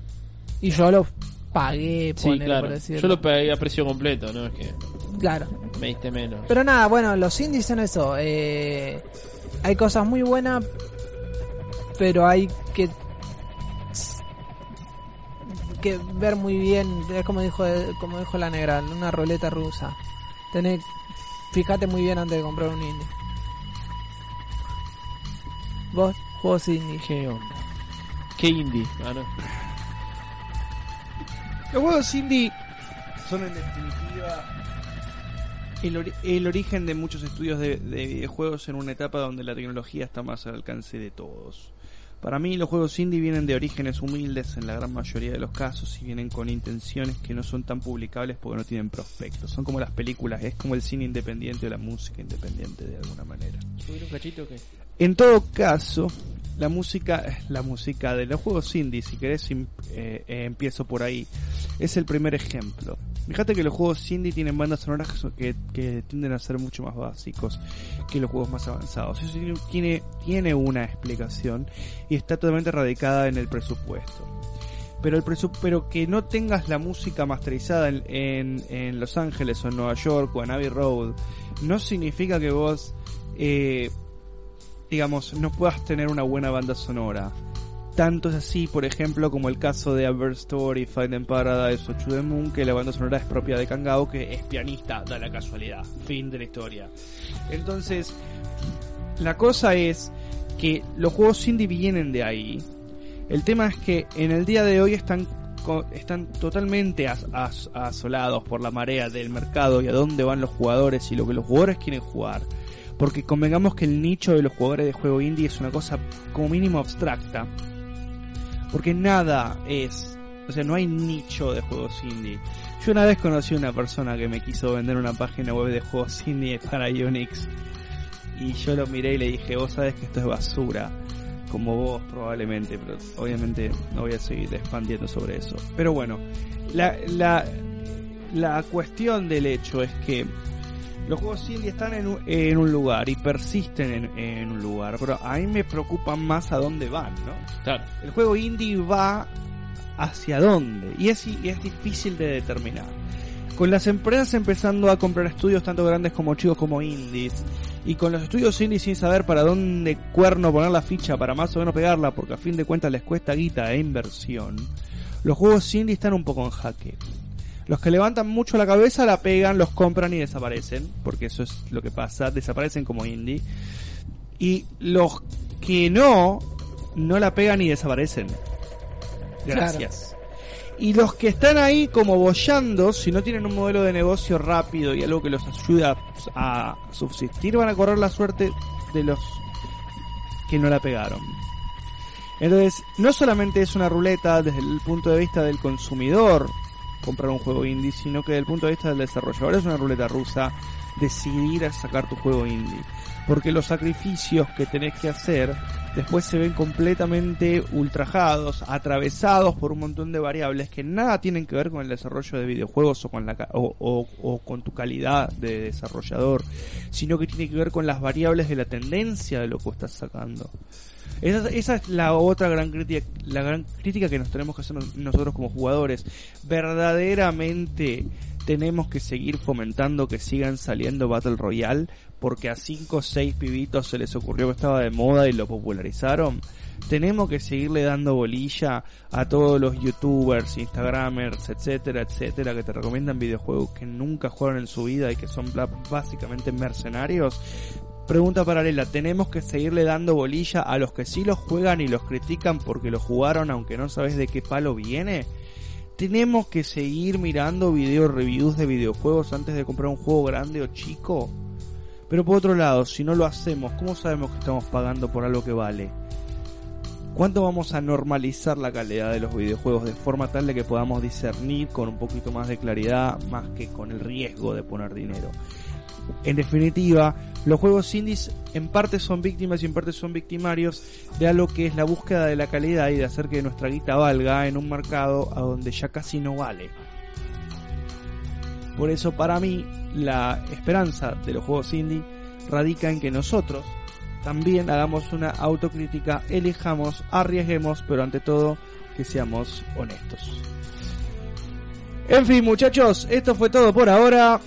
[SPEAKER 1] Y yo lo pagué,
[SPEAKER 3] Sí, claro.
[SPEAKER 1] por decirlo.
[SPEAKER 3] Yo lo pagué a precio completo, no es que
[SPEAKER 1] Claro.
[SPEAKER 3] me diste menos.
[SPEAKER 1] Pero nada, bueno, los indies son eso. eh, hay cosas muy buenas, pero hay que que ver muy bien. Es como dijo como dijo la negra, una roleta rusa. Tenés, fíjate muy bien antes de comprar un indie. Vos, juegos indie.
[SPEAKER 3] ¿Qué onda? ¿Qué indie? Ah, no.
[SPEAKER 2] Los juegos indie son en definitiva el, ori- el origen de muchos estudios de, de videojuegos en una etapa donde la tecnología está más al alcance de todos. Para mí los juegos indie vienen de orígenes humildes en la gran mayoría de los casos y vienen con intenciones que no son tan publicables porque no tienen prospectos. Son como las películas, es como el cine independiente o la música independiente de alguna manera.
[SPEAKER 3] ¿Subir un cachito que
[SPEAKER 2] En todo caso, la música, la música de los juegos indie, si querés, em- eh, eh, empiezo por ahí, es el primer ejemplo. Fíjate que los juegos indie tienen bandas sonoras que, tienden a ser mucho más básicos que los juegos más avanzados. Eso tiene, tiene, tiene una explicación y está totalmente radicada en el presupuesto. Pero, el presu- que no tengas la música masterizada en, en, Los Ángeles o en Nueva York o en Abbey Road, no significa que vos eh, digamos, no puedas tener una buena banda sonora. Tanto es así, por ejemplo, como el caso de Albert Story, Find in Paradise o the Moon, que la banda sonora es propia de Kangao, que es pianista, da la casualidad. Fin de la historia. Entonces, la cosa es que los juegos indie vienen de ahí. El tema es que en el día de hoy están están totalmente as- as- asolados por la marea del mercado y a dónde van los jugadores y lo que los jugadores quieren jugar. Porque convengamos que el nicho de los jugadores de juego indie es una cosa como mínimo abstracta. Porque nada es, o sea, no hay nicho de juegos indie. Yo una vez conocí a una persona que me quiso vender una página web de juegos indie para Unix. Y yo lo miré y le dije, vos sabes que esto es basura. Como vos probablemente, pero obviamente no voy a seguir expandiendo sobre eso. Pero bueno, la, la, la cuestión del hecho es que los juegos indie están en un, en un lugar y persisten en, en un lugar, pero a mí me preocupan más a dónde van, ¿no?
[SPEAKER 3] Claro.
[SPEAKER 2] El juego indie va hacia dónde y es, y es difícil de determinar. Con las empresas empezando a comprar estudios tanto grandes como chicos como indies y con los estudios indies sin saber para dónde cuerno poner la ficha para más o menos pegarla porque a fin de cuentas les cuesta guita e inversión, los juegos indie están un poco en jaque. Los que levantan mucho la cabeza la pegan, los compran y desaparecen, porque eso es lo que pasa, desaparecen como indie. Y los que no, no la pegan y desaparecen. Gracias. Y los que están ahí como bollando, si no tienen un modelo de negocio rápido y algo que los ayuda a subsistir, van a correr la suerte de los que no la pegaron. Entonces, no solamente es una ruleta desde el punto de vista del consumidor comprar un juego indie, sino que desde el punto de vista del desarrollador es una ruleta rusa decidir a sacar tu juego indie. Porque los sacrificios que tenés que hacer después se ven completamente ultrajados, atravesados por un montón de variables que nada tienen que ver con el desarrollo de videojuegos o con, la, o, o- con tu calidad de desarrollador, sino que tiene que ver con las variables de la tendencia de lo que estás sacando. Esa, esa es la otra gran crítica, la gran crítica que nos tenemos que hacer nos- nosotros como jugadores. Verdaderamente tenemos que seguir fomentando que sigan saliendo Battle Royale porque a 5 o 6 pibitos se les ocurrió que estaba de moda y lo popularizaron. Tenemos que seguirle dando bolilla a todos los youtubers, instagramers, etcétera, etcétera, que te recomiendan videojuegos que nunca jugaron en su vida y que son básicamente mercenarios. Pregunta paralela, ¿tenemos que seguirle dando bolilla a los que sí los juegan y los critican porque lo jugaron aunque no sabes de qué palo viene? ¿Tenemos que seguir mirando video reviews de videojuegos antes de comprar un juego grande o chico? Pero por otro lado, si no lo hacemos, ¿cómo sabemos que estamos pagando por algo que vale? ¿Cuánto vamos a normalizar la calidad de los videojuegos de forma tal de que podamos discernir con un poquito más de claridad más que con el riesgo de poner dinero? En definitiva, los juegos indies en parte son víctimas y en parte son victimarios de algo que es la búsqueda de la calidad y de hacer que nuestra guita valga en un mercado a donde ya casi no vale. Por eso para mí la esperanza de los juegos indie radica en que nosotros también hagamos una autocrítica, elijamos, arriesguemos, pero ante todo que seamos honestos. En fin, muchachos, esto fue todo por ahora.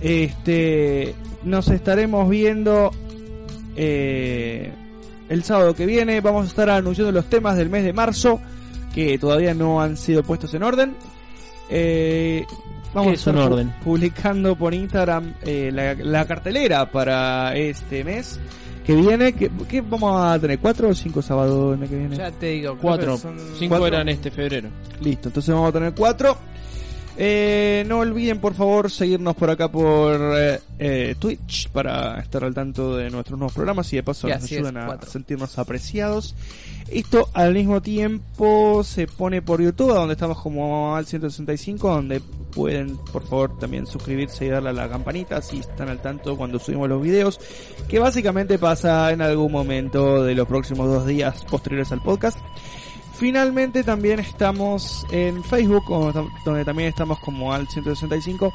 [SPEAKER 2] Este, nos estaremos viendo eh, el sábado que viene. Vamos a estar anunciando los temas del mes de marzo que todavía no han sido puestos en orden. Eh, vamos
[SPEAKER 3] ¿Qué
[SPEAKER 2] a estar
[SPEAKER 3] un orden?
[SPEAKER 2] publicando por Instagram eh, la, la cartelera para este mes que viene. Que, que vamos a tener? ¿Cuatro o cinco sábados el mes que viene?
[SPEAKER 1] Ya te digo,
[SPEAKER 3] Cuatro.
[SPEAKER 1] son-
[SPEAKER 3] Cinco
[SPEAKER 2] cuatro.
[SPEAKER 3] eran este febrero.
[SPEAKER 2] Listo, entonces vamos a tener cuatro. Eh, no olviden por favor seguirnos por acá por eh, eh, Twitch para estar al tanto de nuestros nuevos programas y de paso nos
[SPEAKER 1] es,
[SPEAKER 2] ayudan a
[SPEAKER 1] cuatro.
[SPEAKER 2] sentirnos apreciados. Esto al mismo tiempo se pone por YouTube, donde estamos como al 165, donde pueden por favor también suscribirse y darle a la campanita si están al tanto cuando subimos los videos, que básicamente pasa en algún momento de los próximos dos días posteriores al podcast. Finalmente también estamos en Facebook, donde también estamos como al 165.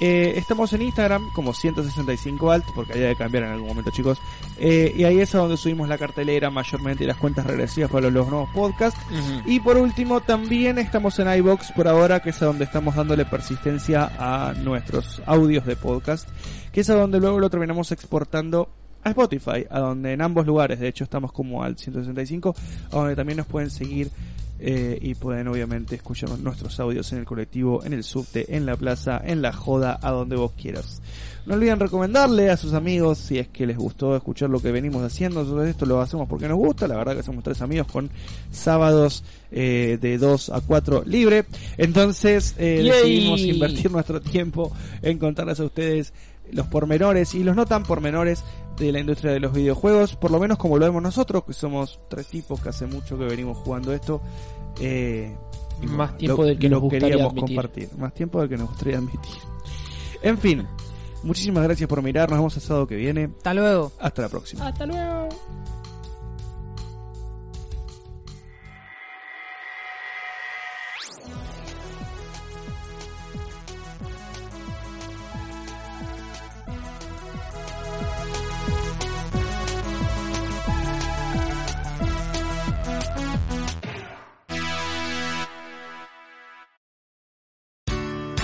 [SPEAKER 2] Eh, estamos en Instagram como 165 alt, porque hay de cambiar en algún momento chicos. Eh, y ahí es a donde subimos la cartelera mayormente y las cuentas regresivas para los nuevos podcasts. Y por último, también estamos en iBox por ahora, que es a donde estamos dándole persistencia a nuestros audios de podcast, que es a donde luego lo terminamos exportando a Spotify, a donde en ambos lugares, de hecho estamos como al 165, a donde también nos pueden seguir eh, y pueden obviamente escuchar nuestros audios en el colectivo, en el subte, en la plaza, en la joda, a donde vos quieras. No olviden recomendarle a sus amigos si es que les gustó escuchar lo que venimos haciendo. Nosotros esto lo hacemos porque nos gusta. La verdad que somos tres amigos con sábados eh, de 2 a 4 libre. Entonces eh, decidimos invertir nuestro tiempo en contarles a ustedes los pormenores y los no tan pormenores de la industria de los videojuegos, por lo menos como lo vemos nosotros, que somos tres tipos que hace mucho que venimos jugando esto. Eh,
[SPEAKER 3] Más tiempo
[SPEAKER 2] lo-
[SPEAKER 3] del que
[SPEAKER 2] lo
[SPEAKER 3] nos gustaría
[SPEAKER 2] queríamos
[SPEAKER 3] admitir.
[SPEAKER 2] compartir. Más tiempo del que nos gustaría admitir. En fin, muchísimas gracias por mirar. Nos vemos el sábado que viene.
[SPEAKER 1] Hasta luego.
[SPEAKER 2] Hasta la próxima.
[SPEAKER 3] Hasta luego.